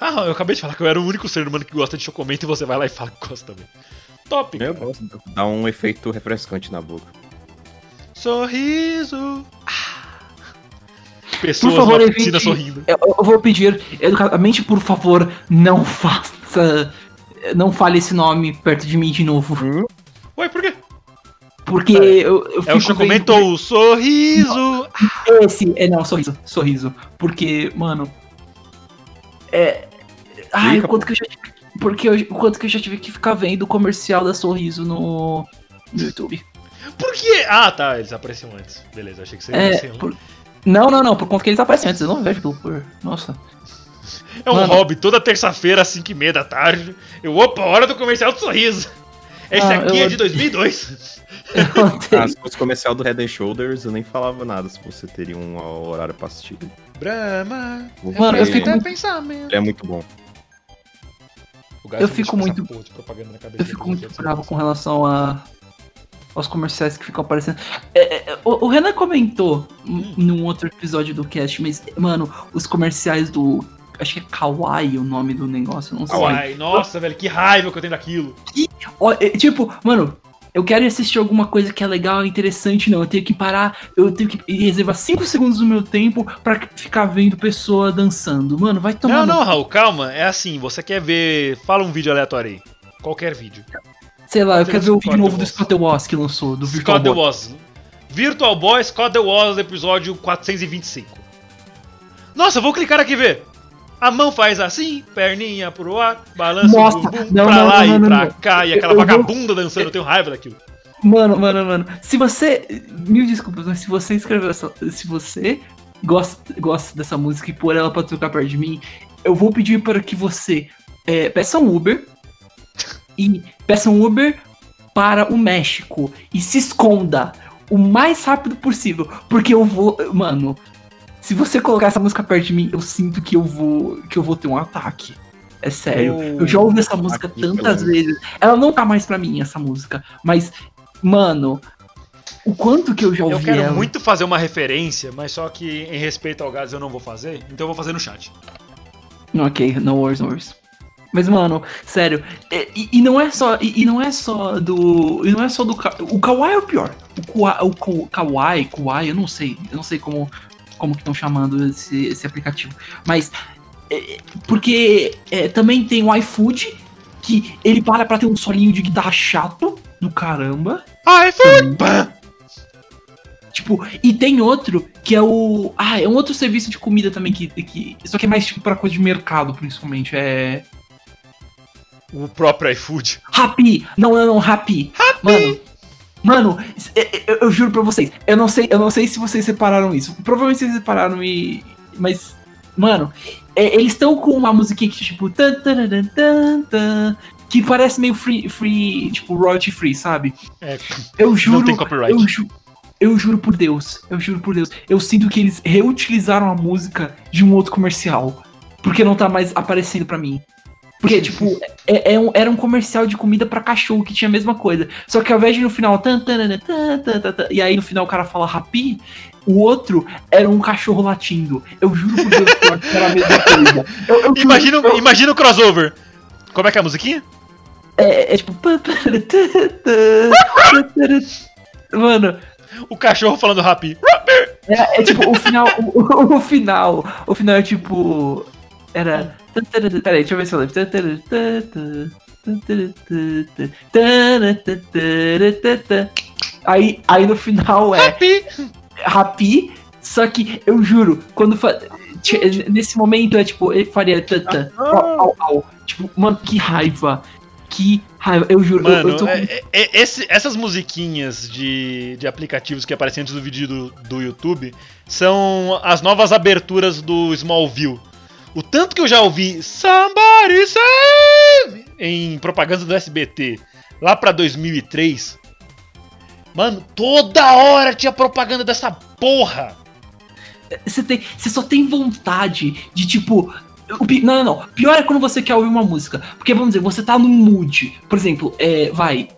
Speaker 2: Ah, eu acabei de falar que eu era o único ser humano que gosta de chocomento e você vai lá e fala que gosta também. Top!
Speaker 4: Eu gosto. Dá um efeito refrescante na boca.
Speaker 2: Sorriso! Ah. Pessoas
Speaker 1: Por favor, evite.
Speaker 2: sorrindo.
Speaker 1: Eu, eu vou pedir educadamente, por favor, não faça. Não fale esse nome perto de mim de novo.
Speaker 2: Ué, por quê?
Speaker 1: Porque
Speaker 2: É.
Speaker 1: eu, eu
Speaker 2: É o
Speaker 1: fico
Speaker 2: chocomento
Speaker 1: vendo-
Speaker 2: ou o sorriso?
Speaker 1: Esse, é não, sorriso, sorriso. Porque, mano. É. Ai,
Speaker 4: Fica,
Speaker 1: o quanto que eu já tive. Porque eu, o quanto que eu já tive que ficar vendo o comercial da sorriso no. No YouTube.
Speaker 2: Por quê? Ah, tá, eles apareciam antes. Beleza, achei que você
Speaker 1: É.
Speaker 2: ia
Speaker 1: por- Não, não, não, por conta que eles aparecem antes. Eu não vejo pelo por. Nossa. [LAUGHS]
Speaker 2: É um
Speaker 1: Mano.
Speaker 2: hobby, toda terça-feira, às 5h30 da tarde. Eu, opa, hora do comercial do sorriso. Esse
Speaker 1: Ah,
Speaker 2: aqui
Speaker 1: eu-
Speaker 2: é de 2002. [LAUGHS]
Speaker 1: Eu odeio.
Speaker 4: Ah, se fosse comercial do Head and Shoulders, eu nem falava nada se você teria um horário pra assistir.
Speaker 2: Brahma.
Speaker 1: Mano, eu fico muito-
Speaker 2: pensamento.
Speaker 4: É muito bom.
Speaker 1: Eu fico muito-
Speaker 2: propaganda na cabeça
Speaker 1: Eu fico muito bravo com relação a aos comerciais que ficam aparecendo. É, é, o, o Renan comentou
Speaker 2: Hum.
Speaker 1: num outro episódio do cast, mas, mano, os comerciais do. Acho que é Kawaii o nome do negócio, não sei.
Speaker 2: Ai, nossa, velho, que raiva que eu tenho daquilo.
Speaker 1: Ó, é, tipo, mano, eu quero assistir alguma coisa que é legal, interessante, não. Eu tenho que parar, eu tenho que reservar 5 segundos do meu tempo pra ficar vendo pessoa dançando. Mano, vai tomar.
Speaker 2: Não,
Speaker 1: no-
Speaker 2: não, Raul, calma. É assim, você quer ver. Fala um vídeo aleatório aí. Qualquer vídeo.
Speaker 1: Sei lá, eu quero ver o
Speaker 2: Scott
Speaker 1: vídeo novo
Speaker 2: The
Speaker 1: do. Scott The Boss que lançou, do Virtual
Speaker 2: Scott The
Speaker 1: Boy.
Speaker 2: Boss. Virtual Boy Scott The Boss, episódio 425. Nossa, eu vou clicar aqui e ver. A mão faz assim, perninha pro ar, balança o bumbum
Speaker 1: não,
Speaker 2: pra
Speaker 1: não,
Speaker 2: lá
Speaker 1: não,
Speaker 2: e pra
Speaker 1: não.
Speaker 2: cá, e
Speaker 1: Eu-
Speaker 2: aquela
Speaker 1: eu
Speaker 2: vagabunda dançando, eu tenho raiva daquilo.
Speaker 1: Mano, mano, mano. Se você. Mil desculpas, mas se você escreveu essa. Se você gosta, gosta dessa música e pôr ela pra tocar perto de mim, eu vou pedir para que você é, peça um Uber e peça um Uber para o México e se esconda o mais rápido possível. Porque eu vou. Mano, se você colocar essa música perto de mim, eu sinto que eu vou. que eu vou ter um ataque. É sério.
Speaker 2: Oh,
Speaker 1: eu já ouvi essa música
Speaker 4: aqui,
Speaker 1: tantas vezes. Ela não tá mais pra mim, essa música. Mas, mano, o quanto que eu já ouvi
Speaker 2: Eu quero
Speaker 1: ela.
Speaker 2: muito fazer uma referência, mas só que em respeito ao Gás eu não vou fazer, então eu vou fazer no chat.
Speaker 1: Ok, no worries, no worries. Mas, mano, sério, e, e- e não é só. E, não é só do. E não é só do. O Kawaii é o pior. O, Kua- o Ku- Kawaii, Kawaii, eu não sei. Eu não sei como, como que estão chamando esse, esse aplicativo. Mas. é, porque é, também tem o iFood, que ele para pra ter um solinho de guitarra chato do caramba.
Speaker 2: Pã!
Speaker 1: Tipo, e tem outro que é o. Ah, é um outro serviço de comida também que. que só que é mais tipo pra coisa de mercado, principalmente. É.
Speaker 2: O próprio iFood.
Speaker 1: Rappi! Não, não, não, Rappi! Mano. Mano, é- é- eu, eu juro pra vocês, eu não sei, eu não sei se vocês separaram isso. Provavelmente vocês separaram e. Mas. Mano, é, eles estão com uma musiquinha que tipo. tan, tararam, tan, tan, que parece meio free, free, tipo, royalty free, sabe?
Speaker 2: É,
Speaker 1: Eu juro.
Speaker 2: não tem copyright.
Speaker 1: Eu, ju eu juro por Deus, eu juro por Deus. Eu sinto que eles reutilizaram a música de um outro comercial. Porque não tá mais aparecendo pra mim. Porque, tipo, é, é um- era um comercial de comida pra cachorro que tinha a mesma coisa. Só que ao invés de no final. Tan, tan, tan, e aí no final o cara fala rapi, o outro era um cachorro latindo. Eu juro por Deus que era a mesma coisa. Eu, eu
Speaker 2: Imagina,
Speaker 1: eu-
Speaker 2: imagina o crossover. Como é que é a musiquinha?
Speaker 1: é, é tipo. Mano,
Speaker 2: O cachorro falando happy.
Speaker 1: É, é tipo, o final. O, o final. O final é tipo. Era. Peraí, deixa eu ver se eu lembro. Aí, aí no final é.
Speaker 2: Happy!
Speaker 1: Happy, só que eu juro, quando fa... nesse momento é tipo, ele faria tanta, au, au, au. tipo, mano, que raiva. Que raiva, eu juro, eu,
Speaker 2: Mano,
Speaker 1: eu tô com-
Speaker 2: é- é- é- esse- essas musiquinhas de, de aplicativos que aparecem antes do vídeo do, do YouTube são as novas aberturas do Smallville. O tanto que eu já ouvi Somebody Save em propaganda do SBT lá pra 2003. Mano, toda hora tinha propaganda dessa porra.
Speaker 1: Você, tem, você só tem vontade de, tipo. não, não, não. Pior é quando você quer ouvir uma música. Porque, vamos dizer, você tá num mood. Por exemplo, é, vai.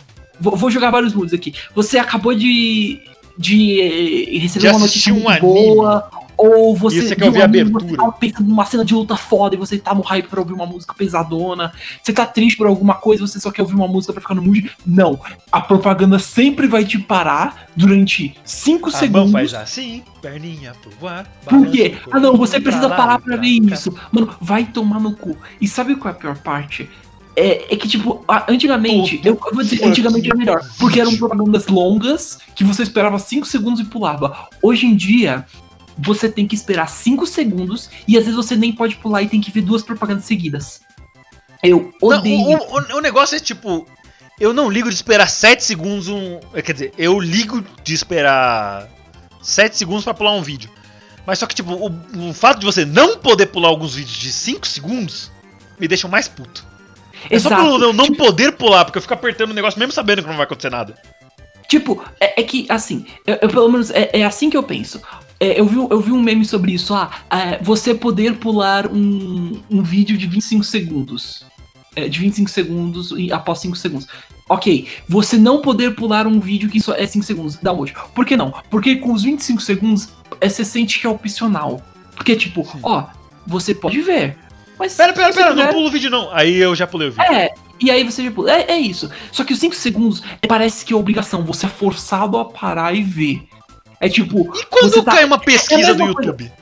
Speaker 1: Vou, vou jogar vários moods aqui. Você acabou de. de eh, receber
Speaker 2: De
Speaker 1: uma
Speaker 2: assistir
Speaker 1: notícia
Speaker 2: um
Speaker 1: boa. Ou você.
Speaker 2: E você quer
Speaker 1: viu
Speaker 2: ouvir
Speaker 1: um
Speaker 2: a abertura.
Speaker 1: Você tava pensando numa cena de luta foda e você tá no hype pra ouvir uma música pesadona. Você tá triste por alguma coisa você só quer ouvir uma música pra ficar no mood. Não. A propaganda sempre vai te parar durante 5
Speaker 2: A mão
Speaker 1: segundos.
Speaker 2: faz assim, perninha pro ar.
Speaker 1: Por quê? Ah não, você precisa
Speaker 2: lá
Speaker 1: parar pra ver isso. Mano, vai tomar no cu. E sabe qual é a pior parte? É, é que, tipo, antigamente, eu, eu vou dizer, antigamente era melhor. Porque eram propagandas longas que você esperava 5 segundos e pulava. Hoje em dia, você tem que esperar 5 segundos e às vezes você nem pode pular e tem que ver duas propagandas seguidas. Eu
Speaker 2: Não,
Speaker 1: odeio.
Speaker 2: o, o- o negócio é tipo. Eu não ligo de esperar 7 segundos um. Quer dizer, eu ligo de esperar 7 segundos pra pular um vídeo. Mas só que, tipo, o, o fato de você não poder pular alguns vídeos de 5 segundos me deixa mais puto. É só pelo eu não poder pular, porque eu fico apertando o negócio mesmo sabendo que não vai acontecer nada.
Speaker 1: Tipo, é, é que, assim, eu, eu, pelo menos é, é assim que eu penso. É, eu, vi, eu vi um meme sobre isso. Ah, é, você poder pular um, um vídeo de 25 segundos. É, de 25 segundos e após 5 segundos. Ok, você não poder pular um vídeo que só é 5 segundos. Dá um hoje. Por que não? Porque com os 25 segundos, é, você sente que é opcional. Porque, tipo, ó, você pode ver. Mas
Speaker 2: Pera, pera, pera, não pula o vídeo não. Aí eu já pulei o vídeo.
Speaker 1: é, e aí você tipo, é, é isso. Só que os 5 segundos é, parece que é obrigação, você é forçado a parar e ver. É tipo,
Speaker 2: E quando
Speaker 1: tá-
Speaker 2: cai uma pesquisa
Speaker 1: é
Speaker 2: do
Speaker 1: mesma coisa.
Speaker 2: YouTube?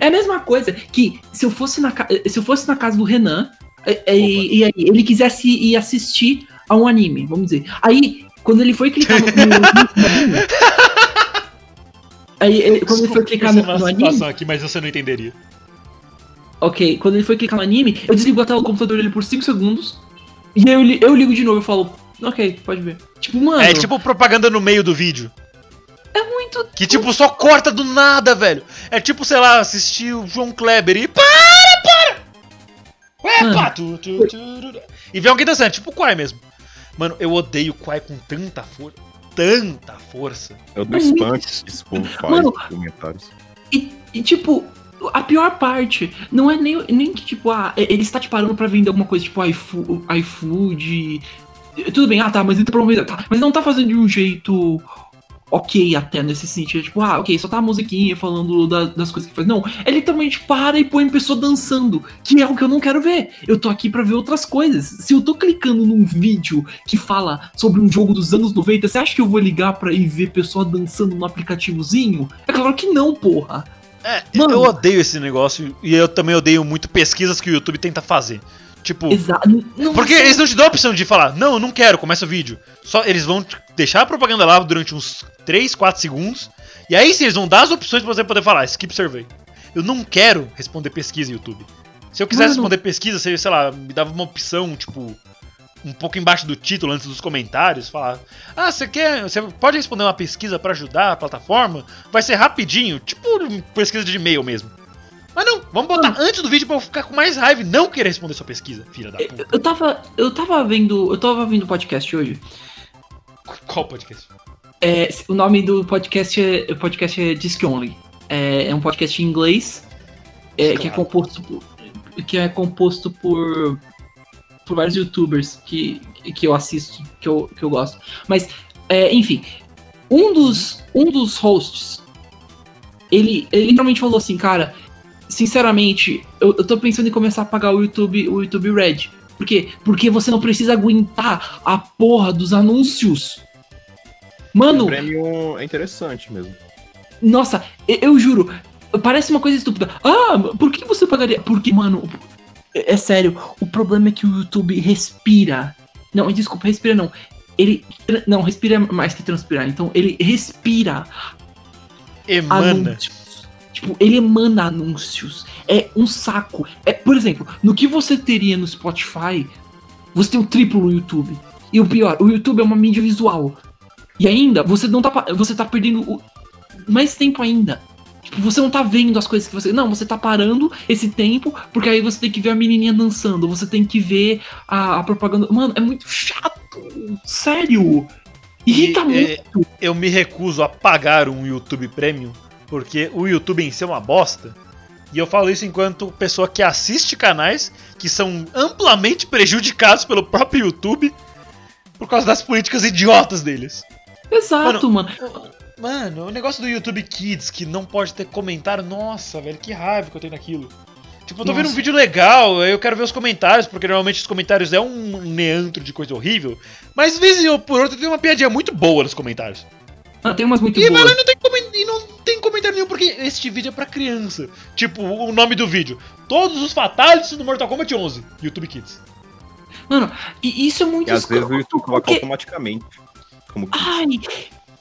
Speaker 1: é a mesma coisa que se eu fosse na, se eu fosse na casa do Renan é, é, e, aí ele quisesse ir assistir a um anime, vamos dizer. Aí, quando ele foi clicar no, no- no- [LAUGHS] Aí, ele- quando ele foi clicar no, no
Speaker 2: uma
Speaker 1: anime,
Speaker 2: situação aqui, mas você não entenderia.
Speaker 1: ok, quando ele foi clicar no anime, eu desligo a tela do computador dele por 5 segundos, e aí eu, eu ligo de novo e falo, ok, pode ver. Tipo, mano,
Speaker 2: É tipo propaganda no meio do vídeo.
Speaker 1: É muito
Speaker 2: Que tipo, só corta do nada, velho. É tipo, sei lá, assistir o João Kleber e. Para, para! Pá, tu, tu, tu, tu. E vê alguém dançando, tipo o Quai mesmo. Mano, eu odeio o Quai com tanta força. Tanta força.
Speaker 4: É o do spam que
Speaker 1: Mano.
Speaker 4: nos comentários.
Speaker 1: E, e, tipo, a pior parte não é nem, nem que, tipo, ah, ele está te parando pra vender alguma coisa, tipo, iFood. iFood tudo bem, ah tá, mas ele tá promovendo. Tá, mas não tá fazendo de um jeito ok até nesse sentido. Tipo, ah, ok, só tá a musiquinha falando da- das coisas que faz. Não, ele literalmente para e põe pessoa dançando, que é o que eu não quero ver. Eu tô aqui pra ver outras coisas. Se eu tô clicando num vídeo que fala sobre um jogo dos anos 90, você acha que eu vou ligar pra ir ver pessoa dançando no aplicativozinho? É claro que não, porra.
Speaker 2: É,
Speaker 1: Mano.
Speaker 2: eu odeio esse negócio. E eu também odeio muito pesquisas que o YouTube tenta fazer. Tipo.
Speaker 1: Exato. Não,
Speaker 2: Porque
Speaker 1: não-
Speaker 2: eles não te dão a opção de falar, não, eu não quero, começa o vídeo. Só eles vão deixar a propaganda lá durante uns 3, 4 segundos. E aí sim, eles vão dar as opções pra você poder falar, skip survey. Eu não quero responder pesquisa YouTube. Se eu quisesse
Speaker 1: Mano.
Speaker 2: responder pesquisa, você, sei lá, me dava uma opção, tipo, um pouco embaixo do título, antes dos comentários, falar, ah, você quer. Você pode responder uma pesquisa pra ajudar a plataforma? Vai ser rapidinho, tipo pesquisa de e-mail mesmo. Mas não, vamos botar antes do vídeo pra eu ficar com mais raiva e não querer responder sua pesquisa, filha da puta.
Speaker 1: Eu tava. Eu tava vendo. Eu tava vendo o podcast hoje.
Speaker 2: Qual podcast?
Speaker 1: É, o nome do podcast é, o podcast é Disc Only. É, é um podcast em inglês. é, que é
Speaker 2: Claro.
Speaker 1: composto por. Que é composto por. Por vários youtubers que, que eu assisto, que eu, que eu gosto. Mas, é, enfim. Um dos, um dos hosts. Ele, ele literalmente falou assim, cara. Sinceramente, eu, eu tô pensando em começar a pagar o YouTube, o YouTube Red. Por quê? Porque você não precisa aguentar a porra dos anúncios. Mano,
Speaker 4: O prêmio é interessante mesmo.
Speaker 1: Nossa, eu, eu juro, parece uma coisa estúpida. Ah, por que você pagaria? Porque, mano, é, é sério, o problema é que o YouTube respira. Não, desculpa, respira não. Ele. Não, respira mais que transpirar. Então, ele respira
Speaker 2: Emana.
Speaker 1: anúncios. Tipo, ele emana anúncios. É um saco. É, por exemplo, no que você teria no Spotify, você tem o triplo no YouTube. E o pior, o YouTube é uma mídia visual. E ainda, você não tá. Você tá perdendo o- mais tempo ainda. Tipo, você não tá vendo as coisas que você. Não, você tá parando esse tempo, porque aí você tem que ver a menininha dançando, você tem que ver a, a propaganda. Mano, é muito chato. Sério. Irrita
Speaker 2: E,
Speaker 1: muito.
Speaker 2: é, eu me recuso a pagar um YouTube Premium, porque o YouTube em si é uma bosta. E eu falo isso enquanto pessoa que assiste canais que são amplamente prejudicados pelo próprio YouTube por causa das políticas idiotas deles.
Speaker 1: Exato, mano.
Speaker 2: Mano, o negócio do YouTube Kids que não pode ter comentário, nossa, velho, que raiva que eu tenho daquilo. Tipo, eu tô vendo um
Speaker 1: Nossa.
Speaker 2: vídeo legal, aí eu quero ver os comentários, porque normalmente os comentários é um neantro de coisa horrível. Mas, de vez ou por outra, tem uma piadinha muito boa nos comentários.
Speaker 1: Ah, tem umas muito
Speaker 2: E,
Speaker 1: boas.
Speaker 2: mano, não tem, e não tem comentário nenhum, porque este vídeo é pra criança. Tipo, o nome do vídeo: Todos os Fatalities do Mortal Kombat 11. YouTube Kids.
Speaker 1: Mano, e isso é muito
Speaker 4: E às vezes o
Speaker 1: escroto,
Speaker 4: YouTube coloca
Speaker 1: porque-
Speaker 4: automaticamente. Como que
Speaker 1: Ai,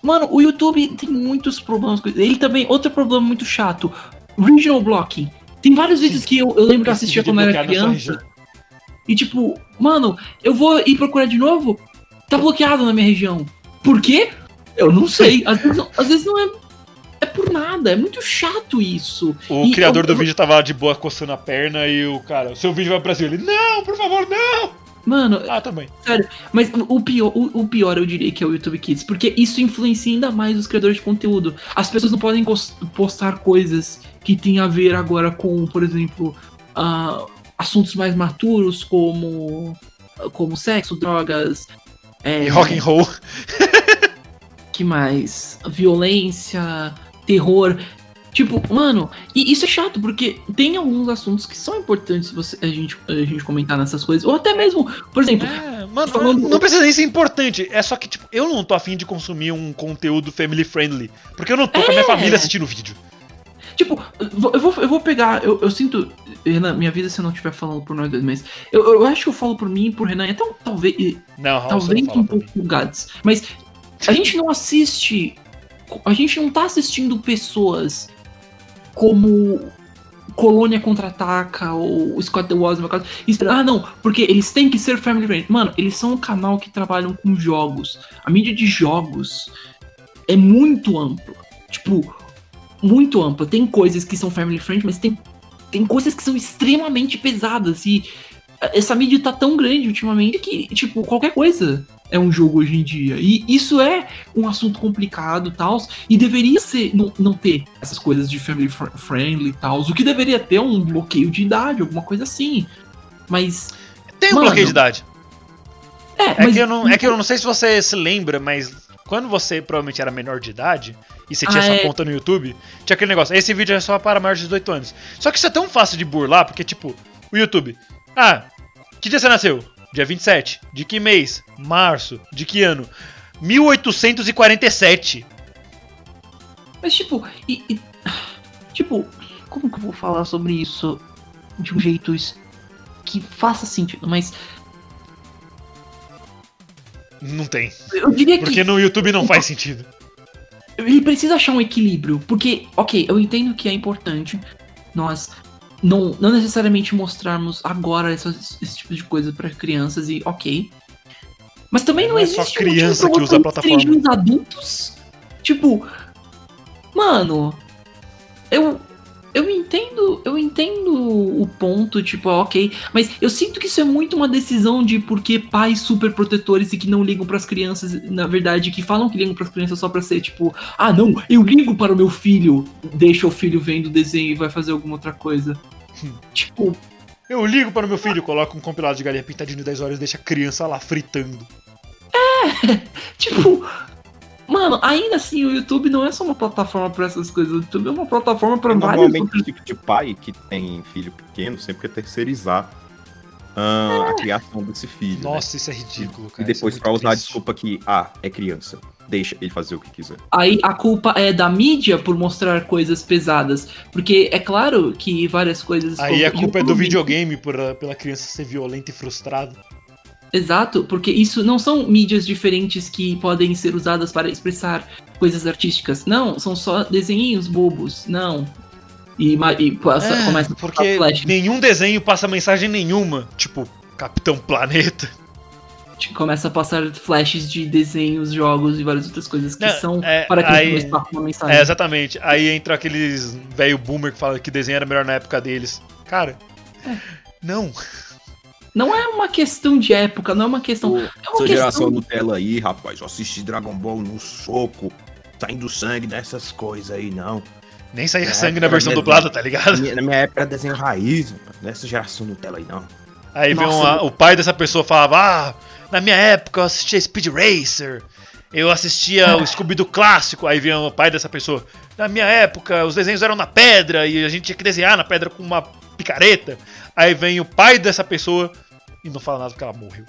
Speaker 1: mano, o YouTube tem muitos problemas. com- Ele também, outro problema muito chato: regional blocking. Tem vários vídeos que eu, eu lembro que eu assistia quando eu
Speaker 2: é
Speaker 1: era
Speaker 2: sua
Speaker 1: criança. E tipo, mano, eu vou ir procurar de novo, tá bloqueado na minha região. Por quê? Eu não sei. Às vezes, não- às vezes não é. É por nada, é muito chato isso.
Speaker 2: O
Speaker 1: E
Speaker 2: criador
Speaker 1: eu-
Speaker 2: do
Speaker 1: eu-
Speaker 2: vídeo tava lá de boa coçando a perna e o cara, seu vídeo vai pro Brasil. Ele, não, por favor, não!
Speaker 1: Mano,
Speaker 2: Ah, também.
Speaker 1: Mas o- pior, o, o pior eu diria que é o YouTube Kids, porque isso influencia ainda mais os criadores de conteúdo. As pessoas não podem postar coisas que tem a ver agora com, por exemplo, ah, assuntos mais maturos como como sexo, drogas, é,
Speaker 2: E rock and roll.
Speaker 1: que mais? Violência, terror. Tipo, mano, e isso é chato, porque tem alguns assuntos que são importantes você, a, gente, a gente comentar nessas coisas. Ou até mesmo, por exemplo,
Speaker 2: É, mano,
Speaker 1: Falando-
Speaker 2: não precisa nem ser importante. É só que, tipo, eu não tô afim de consumir um conteúdo family friendly. Porque eu não tô com a minha
Speaker 1: É.
Speaker 2: família assistindo o vídeo.
Speaker 1: Tipo, eu vou- eu vou, pegar. Eu, eu sinto. Renan, minha vida se eu não estiver falando por nós dois, mas. Eu, eu acho que eu falo por mim e por Renan, então talvez.
Speaker 2: Não,
Speaker 1: talvez
Speaker 2: não
Speaker 1: um pouco Gads. Mas a gente não assiste. A gente não tá assistindo pessoas como Colônia Contra-Ataca ou Scott The Walls, meu caso. Ah, não, porque eles têm que ser family friendly. Mano, eles são um canal que trabalham com jogos. A mídia de jogos é muito ampla. Tipo, muito ampla. Tem coisas que são family friendly, mas tem, tem coisas que são extremamente pesadas. E essa mídia tá tão grande ultimamente que, tipo, qualquer coisa é um jogo hoje em dia. E isso é um assunto complicado e tal. E deveria ser, não, não ter essas coisas de family fr- friendly e tal. O que deveria ter é um bloqueio de idade, alguma coisa assim. Mas.
Speaker 2: Tem um
Speaker 1: Mano,
Speaker 2: bloqueio de idade.
Speaker 1: É,
Speaker 2: É
Speaker 1: mas.
Speaker 2: que, eu não, é que eu não sei se você se lembra, mas quando você provavelmente era menor de idade e você tinha
Speaker 1: Ah,
Speaker 2: sua
Speaker 1: é.
Speaker 2: conta no YouTube, tinha aquele negócio. Esse vídeo é só para maiores de 18 anos. Só que isso é tão fácil de burlar, porque, tipo, o YouTube. Ah, que dia você nasceu? Dia 27. De que mês? Março. De que ano? 1847.
Speaker 1: Mas, tipo, e, e- tipo, como que eu vou falar sobre isso de um jeito que faça sentido? Mas
Speaker 2: Não tem.
Speaker 1: eu diria que
Speaker 2: Porque no YouTube não faz sentido.
Speaker 1: ele precisa achar um equilíbrio. Porque, ok, eu entendo que é importante nós não, não necessariamente mostrarmos agora esse tipo de coisa pra crianças e ok. Mas também não,
Speaker 2: Não é só
Speaker 1: existe
Speaker 2: criança
Speaker 1: motivo
Speaker 2: que usa a plataforma.
Speaker 1: adultos. Tipo, mano, eu eu entendo, eu entendo o ponto, tipo, ok, mas eu sinto que isso é muito uma decisão de porque pais super protetores e que não ligam pras crianças, na verdade, que falam que ligam pras crianças só pra ser tipo, ah, não, eu ligo para o meu filho, deixa o filho vendo o desenho e vai fazer alguma outra coisa. tipo,
Speaker 2: Eu ligo para o meu filho, coloco um compilado de galinha pintadinho de 10 horas e deixa a criança lá fritando. [LAUGHS]
Speaker 1: Tipo, mano, ainda assim o YouTube não é só uma plataforma pra essas coisas. O YouTube é uma plataforma pra vários
Speaker 4: Normalmente
Speaker 1: outros.
Speaker 4: o tipo de pai que tem filho pequeno sempre quer terceirizar ah, a criação desse filho. né?
Speaker 2: Nossa, isso é ridículo,
Speaker 4: E
Speaker 2: cara. isso é
Speaker 4: depois pra usar a desculpa que, ah, é criança. deixa ele fazer o que quiser.
Speaker 1: Aí a culpa é da mídia por mostrar coisas pesadas. Porque é claro que várias coisas.
Speaker 2: Aí a culpa é do videogame por, pela criança ser violenta e frustrada.
Speaker 1: Exato, porque isso não são mídias diferentes que podem ser usadas para expressar coisas artísticas. Não, são só desenhinhos bobos. Não. E, e passa,
Speaker 2: É,
Speaker 1: começa a
Speaker 2: porque
Speaker 1: flash,
Speaker 2: nenhum desenho passa mensagem nenhuma. Tipo, Capitão Planeta.
Speaker 1: começa a passar flashes de desenhos, jogos e várias outras coisas que
Speaker 2: Não,
Speaker 1: são
Speaker 2: é,
Speaker 1: para que
Speaker 2: aí-
Speaker 1: uma mensagem.
Speaker 2: É, exatamente. Aí entra aqueles velho boomer que fala que desenho era melhor na época deles. Cara,
Speaker 1: É.
Speaker 2: não.
Speaker 1: Não é uma questão de época, não é uma questão. É uma
Speaker 4: Essa geração
Speaker 1: questão.
Speaker 4: Nutella aí, rapaz, eu assisti Dragon Ball no soco, saindo sangue dessas coisas aí, não.
Speaker 2: Nem saía sangue na versão
Speaker 4: mesmo.
Speaker 2: dublada, tá ligado?
Speaker 4: minha, na minha época era desenho raiz, mano. nessa geração Nutella aí, não.
Speaker 2: Aí vem
Speaker 1: Nossa,
Speaker 2: o pai dessa pessoa falava: Ah, na minha época eu assistia Speed Racer. Eu assistia o Scooby do clássico. Aí vem o pai dessa pessoa. Na minha época, os desenhos eram na pedra e a gente tinha que desenhar na pedra com uma picareta. Aí vem o pai dessa pessoa e não fala nada porque ela morreu.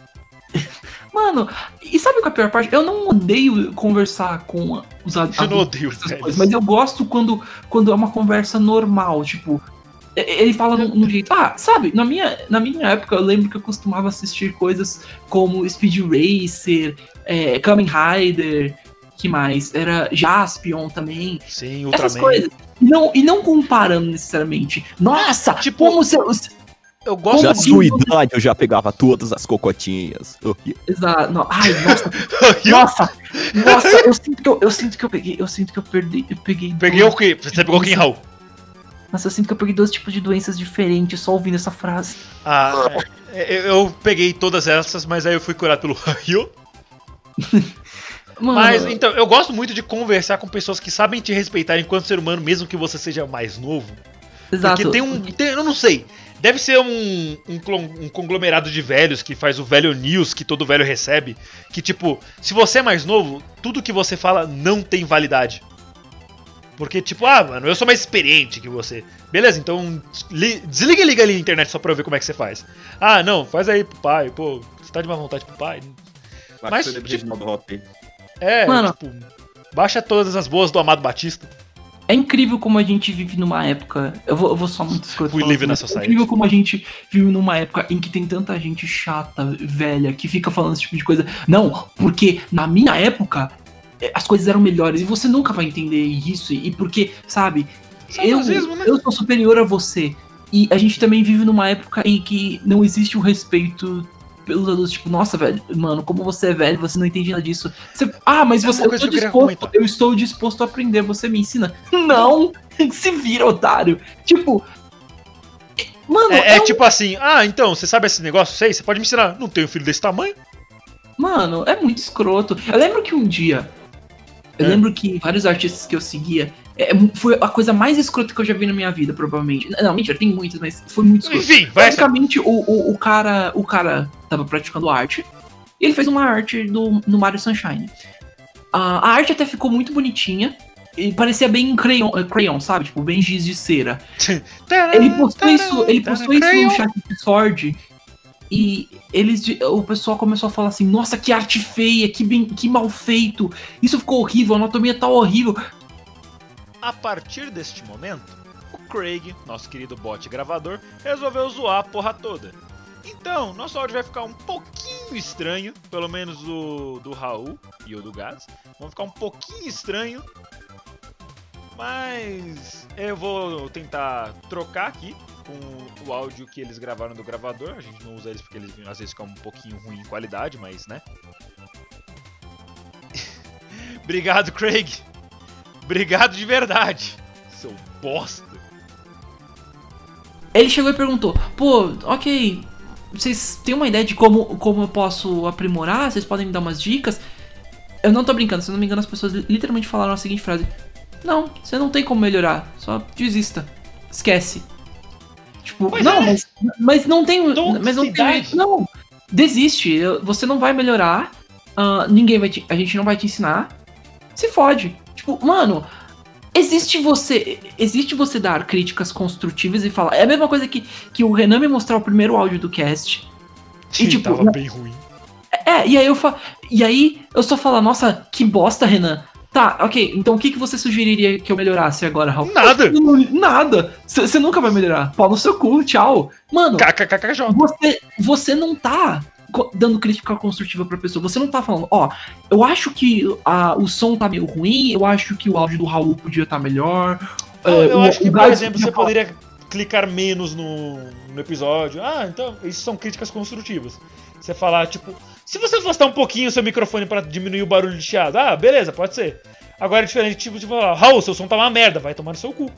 Speaker 2: [LAUGHS]
Speaker 1: Mano, e sabe qual é a pior parte? Eu não odeio conversar com os
Speaker 2: Eu
Speaker 1: adultos.
Speaker 2: não odeio
Speaker 1: coisas, mas eu gosto quando, quando é uma conversa normal, tipo. Ele fala num, num jeito. Ah, sabe, na minha, na minha época eu lembro que eu costumava assistir coisas como Speed Racer, é, Kamen Rider, que mais? Era Jaspion também.
Speaker 2: Sim,
Speaker 1: Essas
Speaker 2: Ultraman.
Speaker 1: coisas. E não, e não comparando necessariamente. Nossa,
Speaker 2: Tipo,
Speaker 1: como se. eu-
Speaker 2: Eu gosto
Speaker 1: assim?
Speaker 3: sua idade eu já pegava todas as cocotinhas.
Speaker 1: Exato. não, Ai, [LAUGHS] nossa, nossa, nossa, eu sinto que eu, eu sinto que eu peguei, eu sinto que eu perdi, eu peguei.
Speaker 2: peguei
Speaker 1: dois-
Speaker 2: o quê? Você pegou quem, Raul?
Speaker 1: Nossa, eu sinto que eu peguei dois tipos de doenças diferentes só ouvindo essa frase.
Speaker 2: Ah, é, eu, eu peguei todas essas, mas aí eu fui curado pelo [LAUGHS] Ryu.
Speaker 1: Mano,
Speaker 2: Mas então, eu gosto muito de conversar com pessoas que sabem te respeitar enquanto ser humano, mesmo que você seja mais novo.
Speaker 1: exato.
Speaker 2: Porque tem um. tem- eu não sei. Deve ser um, um, um conglomerado de velhos que faz o velho news que todo velho recebe. Que, tipo, se você é mais novo, tudo que você fala não tem validade. Porque, tipo, ah, mano, eu sou mais experiente que você. Beleza, então li- desliga e liga ali a internet só pra eu ver como é que você faz. Ah, não, faz aí pro pai, pô, você tá de má vontade pro pai?
Speaker 4: Mas,
Speaker 2: tipo-. É,
Speaker 1: Mano.
Speaker 2: tipo, baixa todas as boas do Amado Batista.
Speaker 1: É incrível como a gente vive numa época. Eu vou, eu vou só muito escroto.
Speaker 2: We live in a
Speaker 1: mas É incrível como a gente vive numa época em que tem tanta gente chata, velha, que fica falando esse tipo de coisa. Não, porque na minha época eh, as coisas eram melhores e você nunca vai entender isso. E porque, sabe, eu,
Speaker 2: Saudosismo, né?
Speaker 1: eu sou superior a você. E a gente também vive numa época em que não existe o respeito pelos adultos. Tipo, nossa, velho, mano, como você é velho, você não entende nada disso. Você- ah, mas
Speaker 2: É
Speaker 1: você, eu,
Speaker 2: queria
Speaker 1: disposto, eu estou disposto a aprender, você me ensina. Não! [LAUGHS] Se vira, otário. Tipo. Mano,
Speaker 2: É, é
Speaker 1: um-
Speaker 2: tipo assim, ah, então, você sabe esse negócio? Sei, você pode me ensinar. Não tenho filho desse tamanho?
Speaker 1: Mano, é muito escroto. Eu lembro que um dia. Eu
Speaker 2: É.
Speaker 1: lembro que vários artistas que eu seguia. É, foi a coisa mais escrota que eu já vi na minha vida, provavelmente. Não, mentira, tem muitas, mas foi muito escroto.
Speaker 2: Enfim, vai.
Speaker 1: Basicamente, o, o, o cara o cara tava praticando arte. E ele fez uma arte do, no Mario Sunshine. Ah, a arte até ficou muito bonitinha. E parecia bem crayon, eh, crayon, sabe? Tipo, bem giz de cera. [LAUGHS] Ele postou isso, ele postou isso no chat do Discord. E eles, de- o pessoal começou a falar assim: Nossa, que arte feia, que, bem, que mal feito. Isso ficou horrível, a anatomia tá horrível.
Speaker 2: A partir deste momento, o Craig, nosso querido bot gravador, resolveu zoar a porra toda. Então, nosso áudio vai ficar um pouquinho estranho, pelo menos o do Raul e o do Gats. Vão ficar um pouquinho estranho. Mas eu vou tentar trocar aqui com o áudio que eles gravaram do gravador. A gente não usa eles porque eles às vezes ficam um pouquinho ruim em qualidade, mas né. [LAUGHS] Obrigado, Craig. Obrigado de verdade. Seu bosta.
Speaker 1: Ele chegou e perguntou: Pô, ok, vocês têm uma ideia de como, como eu posso aprimorar? Vocês podem me dar umas dicas? Eu não tô brincando, se eu não me engano, as pessoas li- literalmente falaram a seguinte frase: Não, você não tem como melhorar, só desista, esquece. Tipo,
Speaker 2: Pois
Speaker 1: não,
Speaker 2: é.
Speaker 1: mas, mas não tem. Mas não tem. Não, desiste, você não vai melhorar, ah, ninguém vai te, a gente não vai te ensinar, se fode. Tipo, mano, existe você. Existe você dar críticas construtivas e falar. É a mesma coisa que, que o Renan me mostrar o primeiro áudio do cast. E, tipo,
Speaker 2: tava bem ruim.
Speaker 1: É, e aí eu fa... E aí eu só falo, nossa, que bosta, Renan. Tá, ok, então o que, que você sugeriria que eu melhorasse agora, Raul?
Speaker 2: Nada.
Speaker 1: Não, Nada! Você nunca vai melhorar. Pau no seu cu, tchau. Mano, você, você não tá dando crítica construtiva pra pessoa. Você não tá falando, ó, eu acho que a, o som tá meio ruim, eu acho que o áudio do Raul podia estar melhor.
Speaker 2: Eu,
Speaker 1: é,
Speaker 2: eu
Speaker 1: o-
Speaker 2: acho que, por exemplo, você
Speaker 1: falar-
Speaker 2: poderia clicar menos no, no episódio. Ah, então, isso são críticas construtivas. Você falar, tipo, se você afastar um pouquinho o seu microfone pra diminuir o barulho de chiado, ah, beleza, pode ser. Agora é diferente, tipo, de falar, Raul, seu som tá uma merda, vai tomar no seu cu.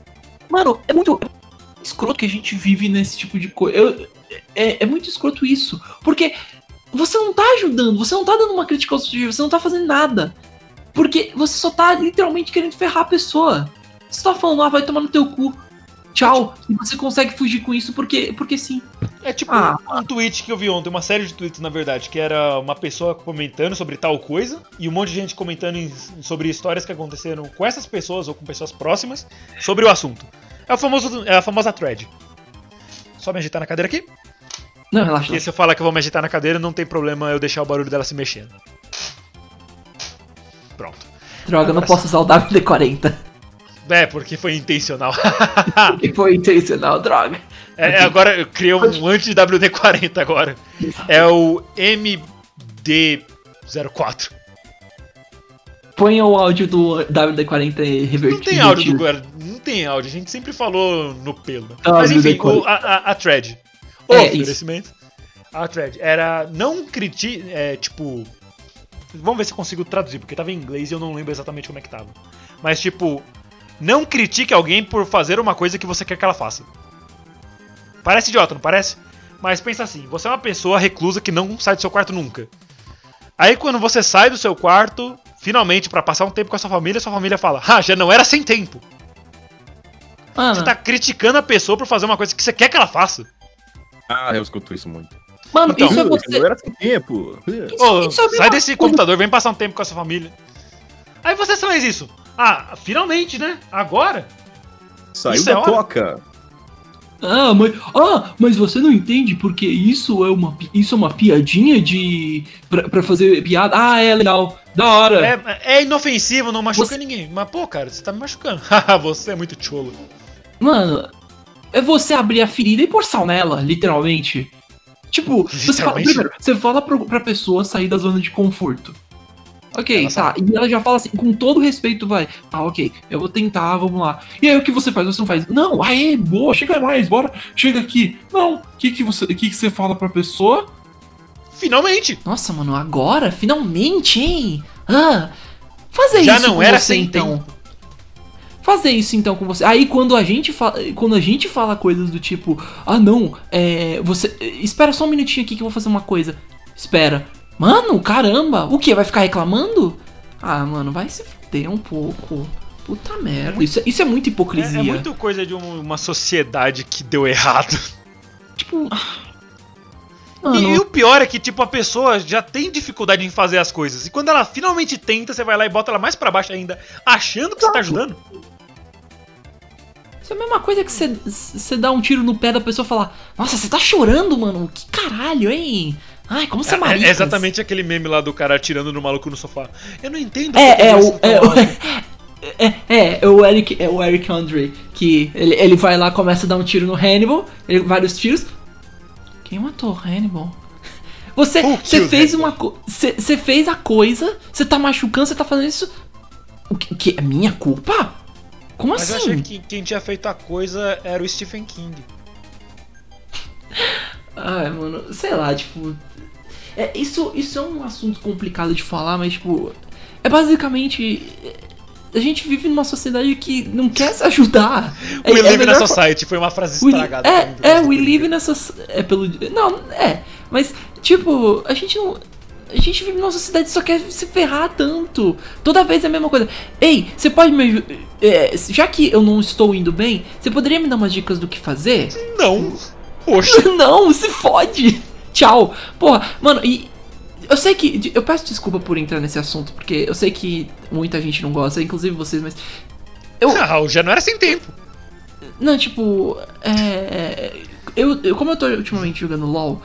Speaker 1: Mano, é muito escroto que a gente vive nesse tipo de coisa. É, é muito escroto isso. Porque você não tá ajudando, você não tá dando uma crítica construtiva, você não tá fazendo nada. Porque você só tá literalmente querendo ferrar a pessoa. Você tá falando, ah, vai tomar no teu cu. Tchau. E você consegue fugir com isso porque, porque sim.
Speaker 2: É tipo
Speaker 1: Ah.
Speaker 2: um tweet que eu vi ontem, uma série de tweets, na verdade, que era uma pessoa comentando sobre tal coisa e um monte de gente comentando em- sobre histórias que aconteceram com essas pessoas ou com pessoas próximas sobre o assunto. É, o famoso, é a famosa thread. Só me agitar na cadeira aqui.
Speaker 1: Não, relaxa.
Speaker 2: Porque se eu falar que eu vou me agitar na cadeira, não tem problema eu deixar o barulho dela se mexendo. Pronto.
Speaker 1: Droga, eu não posso usar o WD-40.
Speaker 2: É, porque foi intencional.
Speaker 1: Porque [LAUGHS] foi intencional, droga.
Speaker 2: É, é, agora eu criei um anti-WD-40 agora. É o MD04.
Speaker 1: Põe o áudio do WD-40 e revertido.
Speaker 2: Não tem áudio do. Não tem áudio, a gente sempre falou no pelo.
Speaker 1: Ah,
Speaker 2: Mas enfim,
Speaker 1: WD-40.
Speaker 2: o- a, a, a thread. O
Speaker 1: É, isso.
Speaker 2: oferecimento. A thread era não critique. É, tipo. Vamos ver se eu consigo traduzir, porque tava em inglês e eu não lembro exatamente como é que tava. Mas tipo. Não critique alguém por fazer uma coisa que você quer que ela faça. Parece idiota, não parece? Mas pensa assim, você é uma pessoa reclusa que não sai do seu quarto nunca. Aí quando você sai do seu quarto, finalmente pra passar um tempo com a sua família, sua família fala: "Ah, já não era sem tempo".
Speaker 1: Mano,
Speaker 2: Você tá criticando a pessoa por fazer uma coisa que você quer que ela faça.
Speaker 4: Ah, eu escuto isso muito.
Speaker 1: mano
Speaker 2: então,
Speaker 1: isso é você.
Speaker 4: era sem tempo.
Speaker 1: Isso-
Speaker 2: Ô,
Speaker 1: isso é
Speaker 2: sai desse
Speaker 1: coisa.
Speaker 2: computador, vem passar um tempo com a sua família. Aí você faz isso. Ah, finalmente, né? Agora?
Speaker 4: Saiu
Speaker 2: Isso é
Speaker 4: da
Speaker 2: hora?
Speaker 4: toca.
Speaker 1: Ah, mas, ah, mas você não entende porque isso é uma, isso é uma piadinha de. Pra, pra fazer piada. Ah, é legal. Da hora.
Speaker 2: É, é inofensivo, não machuca
Speaker 1: Você-
Speaker 2: ninguém. Mas, pô, cara, você tá me machucando. [LAUGHS] Você é muito cholo.
Speaker 1: Mano, é você abrir a ferida e pôr sal nela, literalmente. Tipo, você fala, primeiro, você fala pro, pra pessoa sair da zona de conforto. Ok,
Speaker 2: Ela
Speaker 1: tá. E ela já fala assim, com todo respeito, vai. Ah, ok, eu vou tentar, vamos lá. E aí o que você faz? Você não faz. Não, aê, boa, chega mais, bora, chega aqui. Não, o que, que, você, que, que você fala pra pessoa?
Speaker 2: Finalmente!
Speaker 1: Nossa, mano, agora? Finalmente, hein? Ah, fazer
Speaker 2: Já
Speaker 1: isso
Speaker 2: não
Speaker 1: com
Speaker 2: era
Speaker 1: você,
Speaker 2: sem
Speaker 1: então. Fazer isso então com você. Aí quando a gente fala, quando a gente fala coisas do tipo, ah não, é, você, espera só um minutinho aqui que eu vou fazer uma coisa. Espera. Mano, caramba, o que? Vai ficar reclamando? Ah, mano, vai se fuder um pouco. Puta merda. Isso, é- isso é muita
Speaker 2: É,
Speaker 1: hipocrisia.
Speaker 2: é muito coisa de um- uma sociedade que deu errado. [LAUGHS]
Speaker 1: Tipo.
Speaker 2: E,
Speaker 1: Mano,
Speaker 2: e o pior é que, tipo, a pessoa já tem dificuldade em fazer as coisas. E quando ela finalmente tenta, você vai lá e bota ela mais pra baixo ainda, achando que você tá ajudando.
Speaker 1: Isso é a mesma coisa que você, dá um tiro no pé da pessoa e falar: Nossa, você tá chorando, mano? Que caralho, hein? Ai, como você é
Speaker 2: É,
Speaker 1: marica.
Speaker 2: é exatamente aquele meme lá do cara atirando no maluco no sofá. Eu não entendo.
Speaker 1: É, é, o, é, o, [LAUGHS] é, é, é o Eric, é o Eric Andre, que ele, ele vai lá, começa a dar um tiro no Hannibal, ele, vários tiros. Quem matou o Hannibal? [LAUGHS] Você, você fez
Speaker 2: Hannibal?
Speaker 1: uma você você fez a coisa, você tá machucando, você tá fazendo isso. O que, que é minha culpa? Como
Speaker 2: Mas eu
Speaker 1: assim?
Speaker 2: achei que quem tinha feito a coisa era o Stephen King. [LAUGHS]
Speaker 1: Ai, mano, sei lá, tipo. É, isso, isso é um assunto complicado de falar, mas, tipo. É basicamente. A gente vive numa sociedade que não quer se ajudar. É, [LAUGHS]
Speaker 2: We
Speaker 1: é
Speaker 2: Live
Speaker 1: melhor
Speaker 2: na
Speaker 1: fa-
Speaker 2: Society foi uma frase
Speaker 1: We-
Speaker 2: estragada.
Speaker 1: é, é,
Speaker 2: por
Speaker 1: we
Speaker 2: causa
Speaker 1: live
Speaker 2: do-
Speaker 1: nessa. É pelo. Não, é. Mas, tipo, a gente não. A gente vive numa sociedade que só quer se ferrar tanto. Toda vez é a mesma coisa. Ei, você pode me ajudar. já que eu não estou indo bem, você poderia me dar umas dicas do que fazer?
Speaker 2: Não. Poxa. [LAUGHS]
Speaker 1: não, se fode. Tchau. Porra, mano, e. Eu sei que. Eu peço desculpa por entrar nesse assunto, porque eu sei que muita gente não gosta, inclusive vocês, mas. Eu,
Speaker 2: Ah, já não era sem tempo.
Speaker 1: não, tipo. É. Eu, eu- como eu tô ultimamente jogando LOL,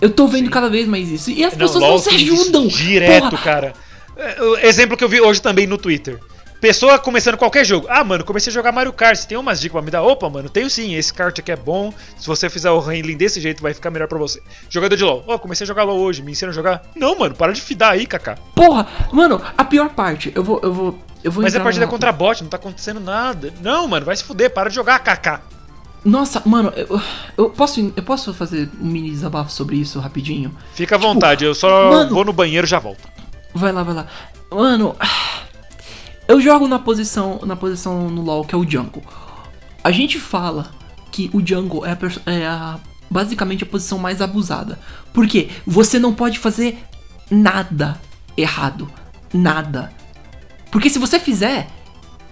Speaker 1: Eu tô vendo
Speaker 2: Sim.
Speaker 1: cada vez mais isso. E as
Speaker 2: Não,
Speaker 1: pessoas
Speaker 2: LOL
Speaker 1: não se ajudam.
Speaker 2: Direto,
Speaker 1: Porra,
Speaker 2: cara. É, Exemplo que eu vi hoje também no Twitter. Pessoa começando qualquer jogo. Ah, mano, comecei a jogar Mario Kart. Você tem umas dicas pra me dar? Opa, mano, tenho sim. Esse kart aqui é bom. Se você fizer o handling desse jeito, vai ficar melhor pra você. Jogador de LoL. Ó, comecei a jogar LoL hoje. Me ensina a jogar? Não, mano, para de fidar aí, Kaká.
Speaker 1: Porra, mano, a pior parte, eu vou. Eu vou, eu vou
Speaker 2: Mas é partida contra bot, não tá acontecendo nada. Não, mano, vai se fuder. Para de jogar, Kaká.
Speaker 1: Nossa, mano, eu, eu, posso, eu posso fazer um mini desabafo sobre isso rapidinho?
Speaker 2: Fica à vontade. Eu só
Speaker 1: mano-
Speaker 2: vou no banheiro e já volto.
Speaker 1: Vai lá, vai lá. Mano, eu jogo na posição, na posição no LoL que é o jungle. A gente fala que o jungle é, a, é a- basicamente a posição mais abusada. Por quê? Você não pode fazer nada errado. Nada. Porque se você fizer,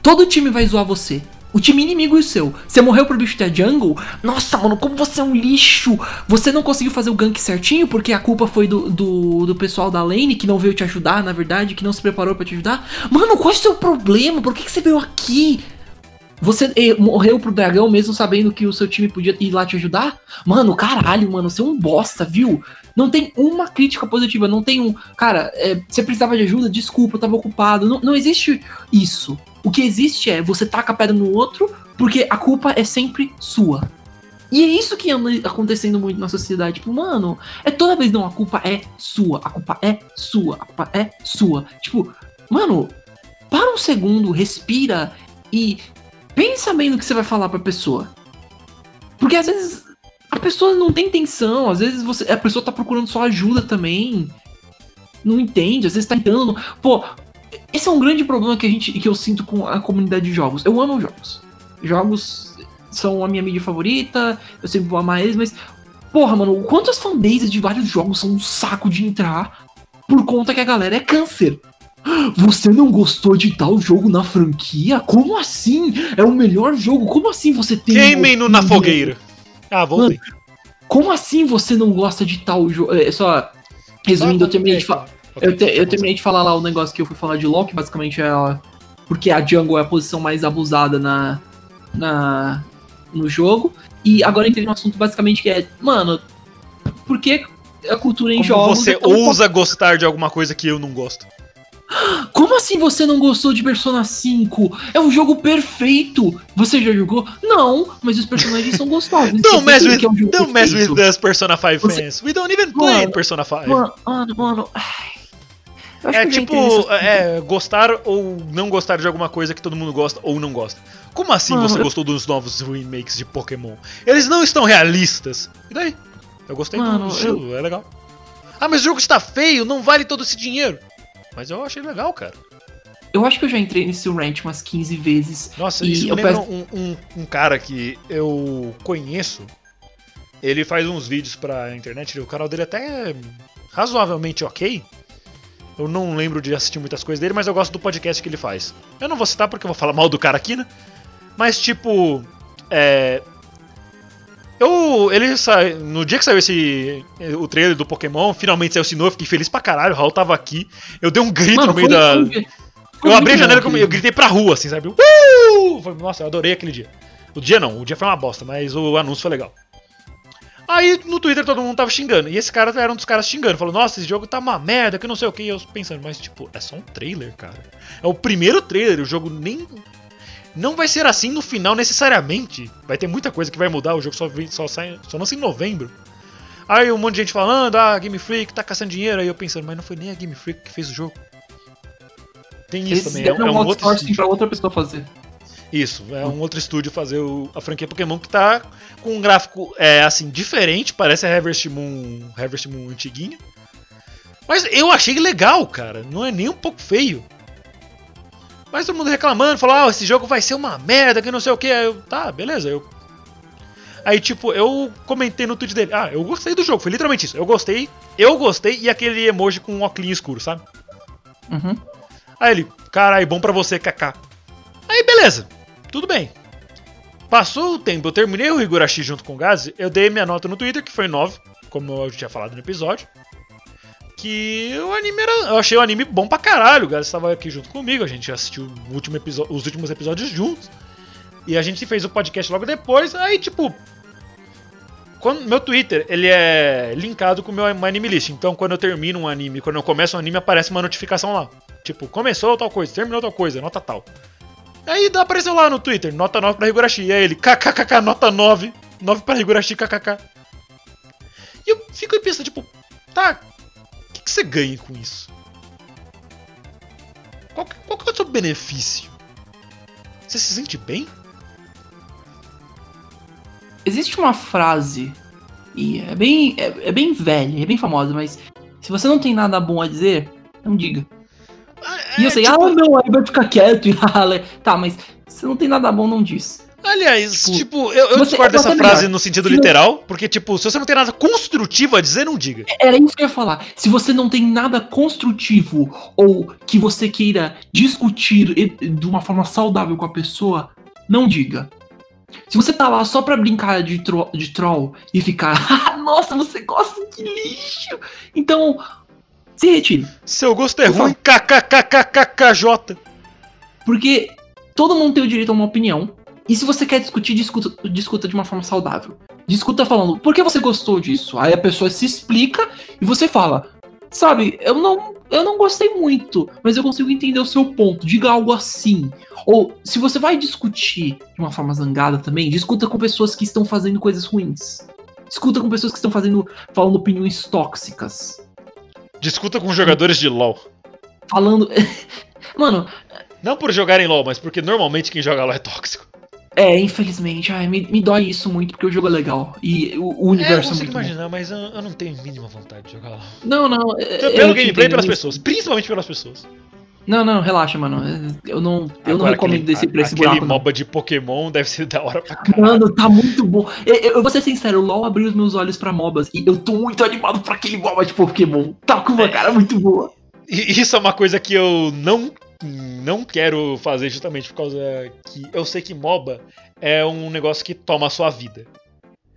Speaker 1: todo time vai zoar você. O time inimigo e o seu. Você morreu pro bicho da jungle? Nossa, mano, como você é um lixo! Você não conseguiu fazer o gank certinho porque a culpa foi do, do, do pessoal da lane que não veio te ajudar, na verdade, que não se preparou pra te ajudar. Mano, qual é o seu problema? Por que, que você veio aqui? Você eh, morreu pro dragão mesmo sabendo que o seu time podia ir lá te ajudar? Mano, caralho, mano, você é um bosta, viu? Não tem uma crítica positiva, não tem um. Cara, eh, você precisava de ajuda? Desculpa, eu tava ocupado. Não, não existe isso. O que existe é você taca a pedra no outro porque a culpa é sempre sua. E é isso que anda acontecendo muito na sociedade. Tipo, mano, é toda vez não, a culpa é sua, a culpa é sua, a culpa é sua. Tipo, mano, para um segundo, respira e pensa bem no que você vai falar pra pessoa. Porque às vezes a pessoa não tem intenção, às vezes você, a pessoa tá procurando só ajuda também. Não entende, às vezes tá tentando. Pô, esse é um grande problema que a gente que eu sinto com a comunidade de jogos. Eu amo jogos. Jogos são a minha mídia favorita, eu sempre vou amar eles, mas porra, mano, quantas fanbases de vários jogos são um saco de entrar por conta que a galera é câncer. Você não gostou de tal jogo na franquia? Como assim? É o melhor jogo? Como assim você tem.
Speaker 2: Queimem no na fogueira. Ah, voltei.
Speaker 1: Como assim você não gosta de tal jogo? É só. Resumindo, eu terminei de falar. Eu, te- eu terminei de falar lá o negócio que eu fui falar de LoL, que basicamente é a, porque a jungle é a posição mais abusada na, na no jogo. E agora entrei no assunto basicamente que é, mano, por que a cultura em
Speaker 2: Como
Speaker 1: jogos
Speaker 2: você
Speaker 1: é
Speaker 2: ousa gostar de alguma coisa que eu não gosto? [GASPS]
Speaker 1: Como assim você não gostou de Persona 5? É um jogo perfeito! Você já jogou? Não, mas os personagens são gostosos. [LAUGHS] Isso
Speaker 2: Don't mess with,
Speaker 1: é um
Speaker 2: don't mess with Persona 5
Speaker 1: Você-
Speaker 2: fans. We don't even play
Speaker 1: Mano,
Speaker 2: Persona 5.
Speaker 1: Mano, mano, mano. ai. Eu
Speaker 2: É
Speaker 1: eu
Speaker 2: tipo,
Speaker 1: assunto.
Speaker 2: é, gostar ou não gostar de alguma coisa que todo mundo gosta ou não gosta. Como assim
Speaker 1: Mano,
Speaker 2: você
Speaker 1: eu-
Speaker 2: gostou dos novos remakes de Pokémon? Eles não estão realistas. E daí? Eu gostei
Speaker 1: Mano,
Speaker 2: do estilo, é legal. Ah, mas o jogo está feio, não vale todo esse dinheiro. Mas eu achei legal, cara.
Speaker 1: Eu acho que eu já entrei nesse rant umas 15 vezes.
Speaker 2: Nossa,
Speaker 1: E
Speaker 2: isso
Speaker 1: eu
Speaker 2: lembra
Speaker 1: peço-
Speaker 2: um, um, um cara que eu conheço. Ele faz uns vídeos pra internet, o canal dele até é razoavelmente ok. Eu não lembro de assistir muitas coisas dele, mas eu gosto do podcast que ele faz. Eu não vou citar porque eu vou falar mal do cara aqui, né? Mas tipo. É. Eu. Ele sai. No dia que saiu esse. O trailer do Pokémon, finalmente saiu o Sinnoh, eu fiquei feliz pra caralho. O Raul tava aqui. Eu dei um grito
Speaker 1: Mano,
Speaker 2: no meio
Speaker 1: foi,
Speaker 2: da.
Speaker 1: foi- foi
Speaker 2: Eu abri a janela e
Speaker 1: bom
Speaker 2: eu gritei pra rua, assim, sabe? Uh! Nossa, eu adorei aquele dia. O dia não, o dia foi uma bosta, mas o anúncio foi legal. Aí no Twitter todo mundo tava xingando. E esse cara era um dos caras xingando. Falou, nossa, esse jogo tá uma merda, que não sei o que. E eu pensando, mas tipo, é só um trailer, cara. É o primeiro trailer, o jogo nem. Não vai ser assim no final necessariamente. Vai ter muita coisa que vai mudar, o jogo só, vem- só, sai, só lança em novembro. Aí um monte de gente falando, ah, Game Freak tá caçando dinheiro. Aí eu pensando, mas não foi nem a Game Freak que fez o jogo. Tem isso
Speaker 1: Eles
Speaker 2: também, é, um- é um outro
Speaker 1: pra outra pessoa fazer.
Speaker 2: Isso, é um outro estúdio fazer o- a franquia Pokémon que tá com um gráfico é, assim, diferente, parece a Harvest Moon, Harvest Moon antiguinha. Mas eu achei legal, cara, não é nem um pouco feio. Mas todo mundo reclamando, falou, ah, esse jogo vai ser uma merda, que não sei o que. Aí eu, tá, beleza, eu. Aí, tipo, eu comentei no tweet dele, ah, eu gostei do jogo, foi literalmente isso. Eu gostei, eu gostei e aquele emoji com um óculos escuro, sabe?
Speaker 1: Uhum.
Speaker 2: Aí ele, carai, bom pra você, Kaká. Aí beleza, tudo bem. Passou o tempo, eu terminei o Higurashi junto com o Gazi, eu dei minha nota no Twitter, que foi 9, como eu tinha falado no episódio. Que o anime era. Eu achei o anime bom pra caralho. O Gazi estava aqui junto comigo, a gente assistiu último os últimos episódios juntos. E a gente fez o podcast logo depois. Aí, tipo. quando, meu Twitter, ele é linkado com o meu anime list. Então, quando eu termino um anime, quando eu começo um anime, aparece uma notificação lá. Tipo, começou tal coisa, terminou tal coisa, nota tal. Aí apareceu lá no Twitter, nota 9 pra Higurashi. E aí ele, kkkk, nota 9. 9 pra Higurashi, kkk. E eu fico aí pensando, tipo, tá, o que, que você ganha com isso? Qual, qual que é o seu benefício? Você se sente bem?
Speaker 1: Existe uma frase, e é bem, é, é bem velha, é bem famosa, mas se você não tem nada bom a dizer, não diga.
Speaker 2: Ah,
Speaker 1: E eu
Speaker 2: é,
Speaker 1: sei,
Speaker 2: tipo,
Speaker 1: ah, não, aí vai ficar quieto e [LAUGHS] tá, mas se não tem nada bom, não diz.
Speaker 2: Aliás,
Speaker 1: Tipo,
Speaker 2: tipo, eu, eu
Speaker 1: você-
Speaker 2: discordo
Speaker 1: eu
Speaker 2: dessa frase
Speaker 1: melhor.
Speaker 2: no sentido
Speaker 1: Se não-
Speaker 2: literal, porque, tipo, se você não tem nada construtivo a dizer, não diga.
Speaker 1: Era isso que eu ia falar. Se você não tem nada construtivo ou que você queira discutir de uma forma saudável com a pessoa, não diga. Se você tá lá só pra brincar de, tro de troll e ficar, [LAUGHS] "Ah, nossa, você gosta de lixo, então se retire.
Speaker 2: Seu gosto é
Speaker 1: Por
Speaker 2: ruim, kkkkkkj.
Speaker 1: Porque todo mundo tem o direito a uma opinião. E se você quer discutir, discuta, discuta de uma forma saudável. Discuta falando, por que você gostou disso? Aí a pessoa se explica e você fala, sabe, eu não, eu não gostei muito, mas eu consigo entender o seu ponto. Diga algo assim. Ou se você vai discutir de uma forma zangada também, discuta com pessoas que estão fazendo coisas ruins. Discuta com pessoas que estão fazendo, falando opiniões tóxicas.
Speaker 2: Discuta com jogadores de LoL.
Speaker 1: Falando. [LAUGHS] Mano,
Speaker 2: Não por jogarem LoL, mas porque normalmente quem joga LoL é tóxico.
Speaker 1: É, infelizmente, ai, me, me dói isso muito porque o jogo é legal. E o, o
Speaker 2: É, eu
Speaker 1: universo é,
Speaker 2: consigo
Speaker 1: muito bom.
Speaker 2: imaginar, mas eu, eu não tenho a mínima vontade de jogar LoL.
Speaker 1: Não, não. é-
Speaker 2: Então,
Speaker 1: eu
Speaker 2: pelo
Speaker 1: te
Speaker 2: gameplay e
Speaker 1: entendo,
Speaker 2: pelas
Speaker 1: eu-
Speaker 2: pessoas. Principalmente pelas pessoas.
Speaker 1: Não, não, relaxa, mano. Eu não, eu não recomendo
Speaker 2: aquele,
Speaker 1: descer pra esse
Speaker 2: aquele
Speaker 1: buraco. não.
Speaker 2: MOBA de Pokémon deve ser da hora pra caralho.
Speaker 1: Mano, tá muito bom. Eu, eu- vou ser sincero, o LoL abriu os meus olhos pra MOBAs e eu tô muito animado pra aquele MOBA de Pokémon. Tá com uma cara muito boa.
Speaker 2: Isso é uma coisa que eu não, não quero fazer justamente por causa que eu sei que MOBA é um negócio que toma a sua vida.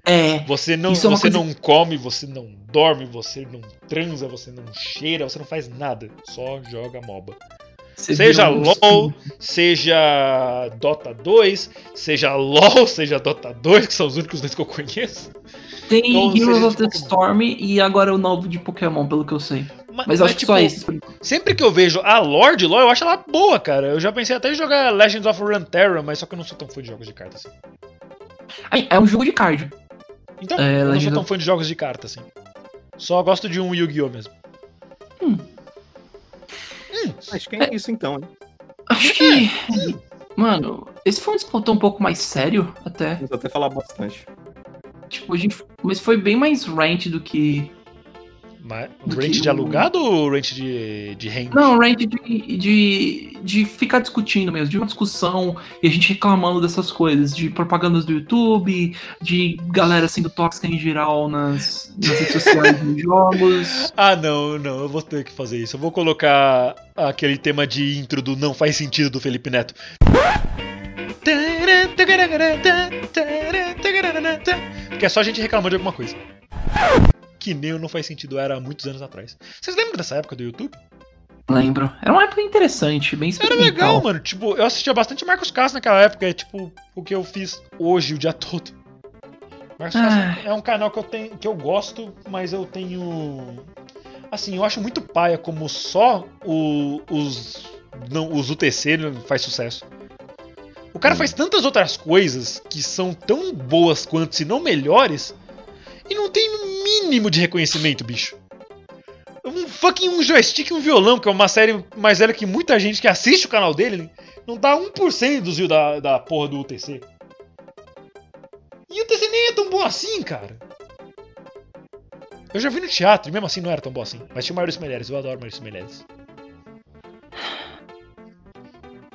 Speaker 1: É.
Speaker 2: Você não,
Speaker 1: Isso é
Speaker 2: você
Speaker 1: coisa-
Speaker 2: não come, você não dorme, você não transa, você não cheira, você não faz nada. Só joga MOBA.
Speaker 1: você
Speaker 2: Seja LOL, [LAUGHS] seja Dota 2, seja LOL, seja Dota 2, que são os únicos dois que eu conheço.
Speaker 1: Tem
Speaker 2: Então,
Speaker 1: Heroes of
Speaker 2: de
Speaker 1: the. Storm e agora o novo de Pokémon, pelo que eu sei.
Speaker 2: Mas,
Speaker 1: Mas eu acho que
Speaker 2: tipo,
Speaker 1: só enquanto.
Speaker 2: Sempre que eu vejo a lore de LoL, eu acho ela boa, cara. Eu já pensei até em jogar Legends of Runeterra, mas só que eu não sou tão fã de jogos de carta assim.
Speaker 1: É um jogo de card.
Speaker 2: Então,
Speaker 1: É,
Speaker 2: eu não sou tão
Speaker 1: of-
Speaker 2: fã de jogos de carta assim. Só gosto de um Yu-Gi-Oh! mesmo.
Speaker 4: Acho que é isso então, hein?
Speaker 1: Acho que. Mano, esse foi um disputão um pouco mais sério, até.
Speaker 4: Vamos até falar bastante.
Speaker 1: Tipo, a gente. Mas foi bem mais rant do que.
Speaker 2: Mas, rent de alugado ou rent de, de renda?
Speaker 1: Não, rant de, de, de ficar discutindo mesmo, de uma discussão e a gente reclamando dessas coisas, de propagandas do YouTube, de galera sendo tóxica em geral nas, nas redes sociais dos jogos. [LAUGHS]
Speaker 2: Ah, não, não, eu vou ter que fazer isso. Eu vou colocar aquele tema de intro do Não Faz Sentido do Felipe Neto. Que é só a gente reclamando de alguma coisa. Que nem o Não Faz Sentido era há muitos anos atrás. Vocês lembram dessa época do YouTube?
Speaker 1: Lembro. Era uma época interessante, bem
Speaker 2: Era
Speaker 1: experimental.
Speaker 2: legal, mano. Tipo, eu assistia bastante Marcos Castro naquela época. É tipo o que eu fiz hoje, o dia todo. Marcos
Speaker 1: Ah.
Speaker 2: Castro é um canal que eu, tenho, que eu gosto, mas eu tenho. Assim, eu acho muito paia como só o- os, não, os UTC faz sucesso. O cara
Speaker 4: Hum.
Speaker 2: faz tantas outras coisas que são tão boas quanto, se não melhores, e não tem um mínimo de reconhecimento, bicho. Um fucking um joystick e um violão, que é uma série mais velha que muita gente que assiste o canal dele, não dá 1% dos views da, da porra do UTC. E o UTC nem é tão bom assim, cara. Eu já vi no teatro, e mesmo assim não era tão bom assim. Mas tinha o Maurício Meirelles, eu adoro Maurício Meirelles.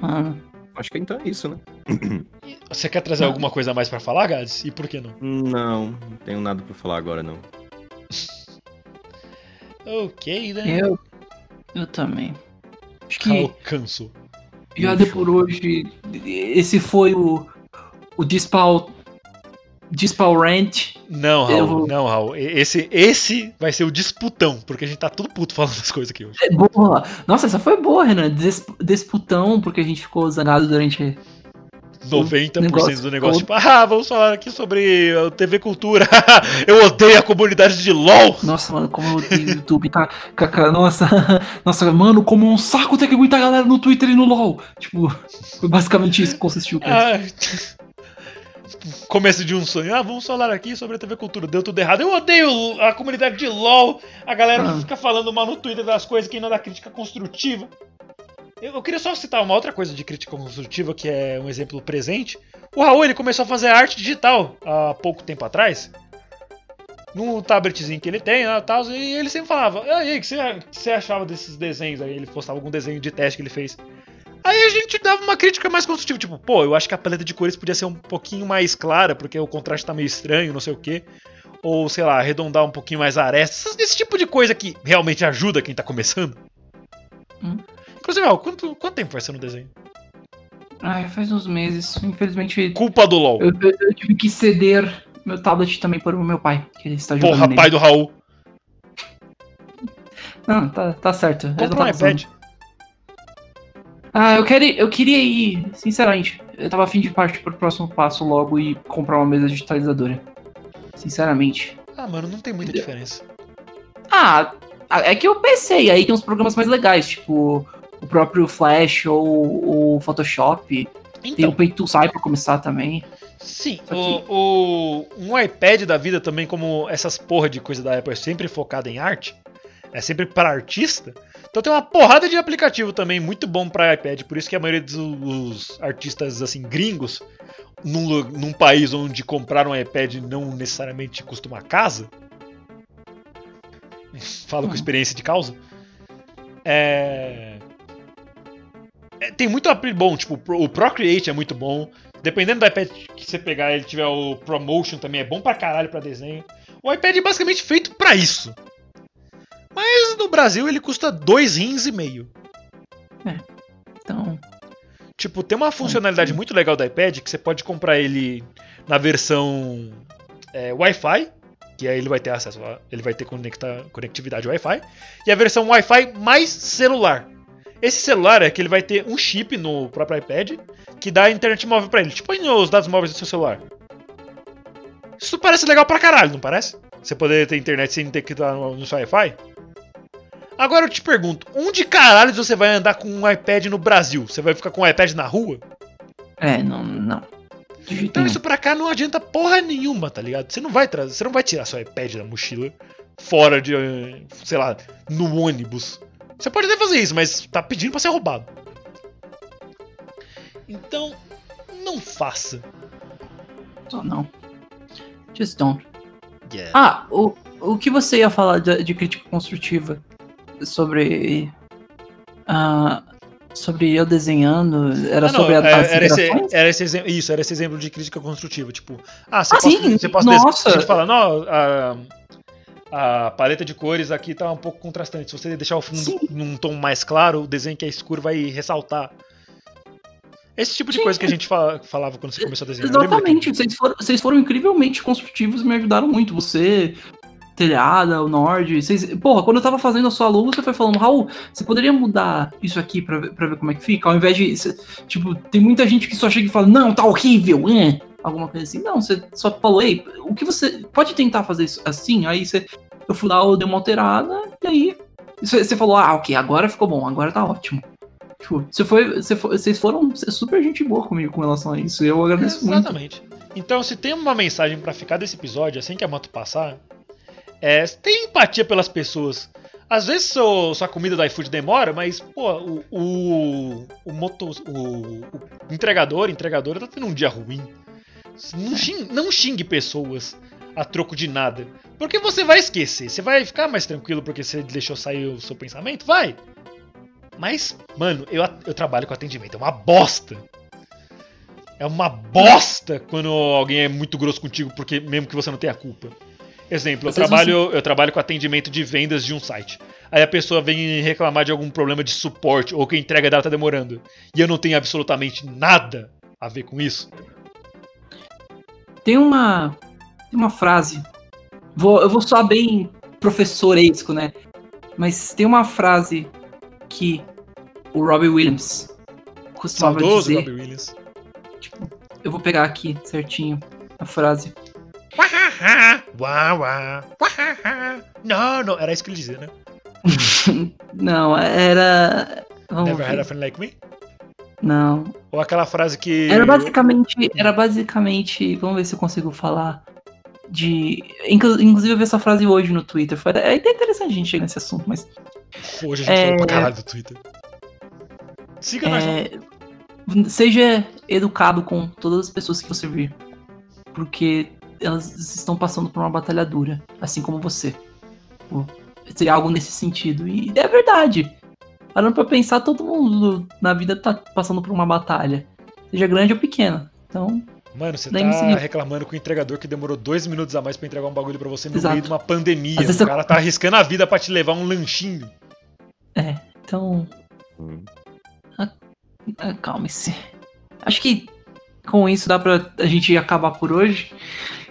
Speaker 1: Mano,
Speaker 4: Acho que então é isso, né? [CLEARS THROAT]
Speaker 2: Você quer trazer alguma coisa a mais pra falar, Gads? E por que não?
Speaker 4: Não, não tenho nada pra falar agora, não. [LAUGHS]
Speaker 2: Ok, né?
Speaker 1: eu. Eu também. Acho que
Speaker 2: Alcanço.
Speaker 1: já deu por hoje. Esse foi o. O Dispal. Dispal Rant.
Speaker 2: Não, Raul,
Speaker 1: vou-
Speaker 2: não, Raul. Esse, esse vai ser o disputão, porque a gente tá tudo puto falando das coisas aqui hoje.
Speaker 1: É boa. Nossa, essa foi boa, Renan. Des- Disputão, porque a gente ficou zangado durante
Speaker 2: 90%
Speaker 1: negócio
Speaker 2: do negócio,
Speaker 1: todo.
Speaker 2: tipo, ah, vamos falar aqui sobre a TV Cultura. [LAUGHS] eu odeio a comunidade de LOL.
Speaker 1: Nossa, mano, como eu odeio o YouTube, tá? Caca, nossa, [LAUGHS] nossa, mano, como é um saco ter que aguentar a galera no Twitter e no LoL. Tipo, foi basicamente isso que consistiu o.
Speaker 2: Ah, Começo de um sonho. Ah, vamos falar aqui sobre a TV Cultura. Deu tudo errado. Eu odeio a comunidade de LOL. A galera
Speaker 1: Ah.
Speaker 2: fica falando mal no Twitter das coisas que não dá crítica construtiva. Eu, queria só citar uma outra coisa de crítica construtiva, que é um exemplo presente. O Raul ele começou a fazer arte digital há pouco tempo atrás. Num tabletzinho que ele tem, né, tal, e ele sempre falava: E aí, o que você, achava desses desenhos? Aí ele postava algum desenho de teste que ele fez. Aí a gente dava uma crítica mais construtiva, tipo, pô, eu acho que a paleta de cores podia ser um pouquinho mais clara, porque o contraste tá meio estranho, não sei o quê. Ou, sei lá, arredondar um pouquinho mais a aresta. Esse tipo de coisa que realmente ajuda quem tá começando.
Speaker 1: Hum.
Speaker 2: Inclusive, ó, quanto, quanto tempo vai ser no desenho?
Speaker 1: Ai, faz uns meses. Infelizmente,
Speaker 2: Culpa do LOL.
Speaker 1: eu, eu- eu tive que ceder meu tablet também para o meu pai, que ele está jogando
Speaker 2: Porra,
Speaker 1: nele.
Speaker 2: pai do Raul.
Speaker 1: Não, tá, tá certo. eu
Speaker 2: Compra um iPad.
Speaker 1: Ah, eu, quero, eu queria ir, sinceramente. Eu tava afim de partir pro próximo passo logo e comprar uma mesa digitalizadora. Sinceramente.
Speaker 2: Ah, mano, não tem muita diferença.
Speaker 1: Ah, é que eu pensei, aí tem uns programas mais legais, tipo o próprio Flash ou o Photoshop. Tem
Speaker 2: Então,
Speaker 1: o Paint to Sai pra começar também.
Speaker 2: sim, o, o- um iPad da vida também, como essas porra de coisa da Apple é sempre focada em arte, é sempre para artista. Então tem uma porrada de aplicativo também muito bom para iPad, por isso que a maioria dos artistas assim gringos, num, num país onde comprar um iPad não necessariamente custa uma casa, [LAUGHS] falo com
Speaker 1: Uhum.
Speaker 2: experiência de causa, é... é, tem muito app bom, tipo o Pro- o Procreate é muito bom, dependendo do iPad que você pegar, ele tiver o Promotion também é bom pra caralho pra desenho. O iPad é basicamente feito pra isso. Mas no Brasil ele custa dois rins e meio.
Speaker 1: Então,
Speaker 2: Tipo, tem uma funcionalidade muito legal do iPad que você pode comprar ele na versão é, Wi-Fi, que aí ele vai ter acesso, a, ele vai ter conecta, conectividade Wi-Fi, e a versão Wi-Fi mais celular. Esse celular é que ele vai ter um chip no próprio iPad que dá internet móvel pra ele. Tipo, os dados móveis do seu celular. Isso parece legal pra caralho, não parece? Você poder ter internet sem ter que estar no, no seu Wi-Fi? Agora eu te pergunto, onde caralho você vai andar com um iPad no Brasil? Você vai ficar com um iPad na rua?
Speaker 1: é, não, não.
Speaker 2: Então isso pra cá não adianta porra nenhuma, tá ligado? Você não vai trazer, você não vai tirar seu iPad da mochila fora de, eh, sei lá, no ônibus. Você pode até fazer isso, mas tá pedindo pra ser roubado. Então, não faça.
Speaker 1: Só não. Just don't.
Speaker 2: Yeah.
Speaker 1: Ah, o, o que você ia falar de, de crítica construtiva sobre. ah, sobre eu desenhando? Era
Speaker 2: Ah, não,
Speaker 1: sobre a,
Speaker 2: é-
Speaker 1: as
Speaker 2: era, esse, era esse exemplo, isso, era esse exemplo de crítica construtiva, tipo, ah, você
Speaker 1: Ah,
Speaker 2: possa,
Speaker 1: sim,
Speaker 2: você possa
Speaker 1: nossa.
Speaker 2: gente fala, não, a, a paleta de cores aqui tá um pouco contrastante. Se você deixar o fundo
Speaker 1: Sim.
Speaker 2: num tom mais claro, o desenho que é escuro vai ressaltar. Esse tipo de
Speaker 1: Sim.
Speaker 2: coisa que a gente fa- falava quando você começou a desenhar.
Speaker 1: Exatamente, vocês foram, vocês foram incrivelmente construtivos e me ajudaram muito. Você, Telhada, o Nord. Vocês, porra, quando eu tava fazendo a sua luz, você foi falando, Raul, você poderia mudar isso aqui pra, ver- pra ver como é que fica? Ao invés de. cê- tipo, tem muita gente que só chega e fala, não, tá horrível, é. Alguma coisa assim. Não, você só falou, ei, o que você. Pode tentar fazer isso assim? Aí você. Eu fui lá, eu dei uma alterada, e aí. Você falou, ah, ok, agora ficou bom, agora tá ótimo. Tipo, você foi, você foi- vocês foram super gente boa comigo com relação a isso. Eu agradeço muito.
Speaker 2: Exatamente. Então, se tem uma mensagem pra ficar desse episódio, assim que a moto passar, é tem empatia pelas pessoas. Às vezes seu- sua comida do iFood demora, mas, pô, o, o, o, moto, o, o entregador, entregadora tá tendo um dia ruim. Não xingue, não xingue pessoas a troco de nada. Porque você vai esquecer. Você vai ficar mais tranquilo porque você deixou sair o seu pensamento? Vai. Mas, mano, eu, eu trabalho com atendimento. É uma bosta. É uma bosta quando alguém é muito grosso contigo, porque mesmo que você não tenha culpa. Exemplo, eu trabalho, eu trabalho com atendimento de vendas de um site. Aí a pessoa vem reclamar de algum problema de suporte ou que a entrega dela tá demorando. E eu não tenho absolutamente nada a ver com isso.
Speaker 1: Tem uma. Uma frase. Vou, eu vou soar bem professoresco, né? Mas tem uma frase que o Robbie Williams costumava
Speaker 2: Saudoso
Speaker 1: dizer.
Speaker 2: Robbie Williams.
Speaker 1: Tipo, eu vou pegar aqui certinho a frase.
Speaker 2: Wahaha, Uá, uá, wahaha. Não, não, era isso que ele dizia, né? [LAUGHS]
Speaker 1: Não, era. Vamos
Speaker 2: Never had a
Speaker 1: ver.
Speaker 2: friend like me?
Speaker 1: Não.
Speaker 2: Ou aquela frase que.
Speaker 1: Era basicamente. Era basicamente. Vamos ver se eu consigo falar. De. inclu- Inclusive eu vi essa frase hoje no Twitter. Foi, é até interessante a gente chegar nesse assunto, mas.
Speaker 2: Hoje a gente
Speaker 1: É.
Speaker 2: falou pra caralho do Twitter. Siga nós.
Speaker 1: É, seja educado com todas as pessoas que você vir. Porque elas estão passando por uma batalha dura, assim como você. Pô, Seria algo nesse sentido. E é verdade. Parando pra pensar, todo mundo na vida tá passando por uma batalha. Seja grande ou pequena. Então,
Speaker 2: Mano, você tá
Speaker 1: disso.
Speaker 2: reclamando com o entregador que demorou dois minutos a mais pra entregar um bagulho pra você no
Speaker 1: Exato.
Speaker 2: meio de uma pandemia.
Speaker 1: Às vezes
Speaker 2: O
Speaker 1: eu-
Speaker 2: cara tá arriscando a vida pra te levar um lanchinho.
Speaker 1: então
Speaker 4: Hum.
Speaker 1: Acalme-se. Acho que com isso dá pra a gente acabar por hoje.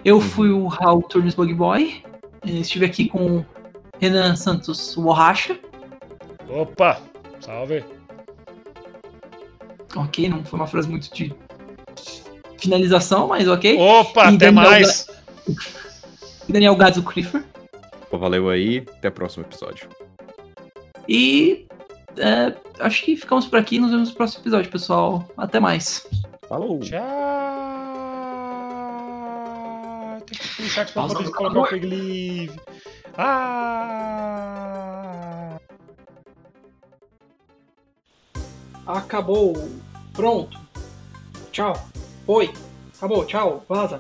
Speaker 1: Eu fui o Raul Turnes Bug Boy. Eh, Estive aqui com o Renan Santos Borracha.
Speaker 2: Opa! Salve!
Speaker 1: Ok, não foi uma frase muito de finalização, mas ok.
Speaker 2: Opa,
Speaker 1: E
Speaker 2: até
Speaker 1: Daniel
Speaker 2: mais!
Speaker 1: E Daniel Gadzo Clifford.
Speaker 4: Valeu aí. Até o próximo episódio.
Speaker 1: E é, acho que ficamos por aqui. Nos vemos no próximo episódio, pessoal. Até mais.
Speaker 4: Falou!
Speaker 2: Tchau! Puxar aqui pra poder colocar o
Speaker 1: calor.
Speaker 2: Peg Live. Ah!
Speaker 1: Acabou. Pronto. Tchau. Oi. Acabou. Tchau. Vaza.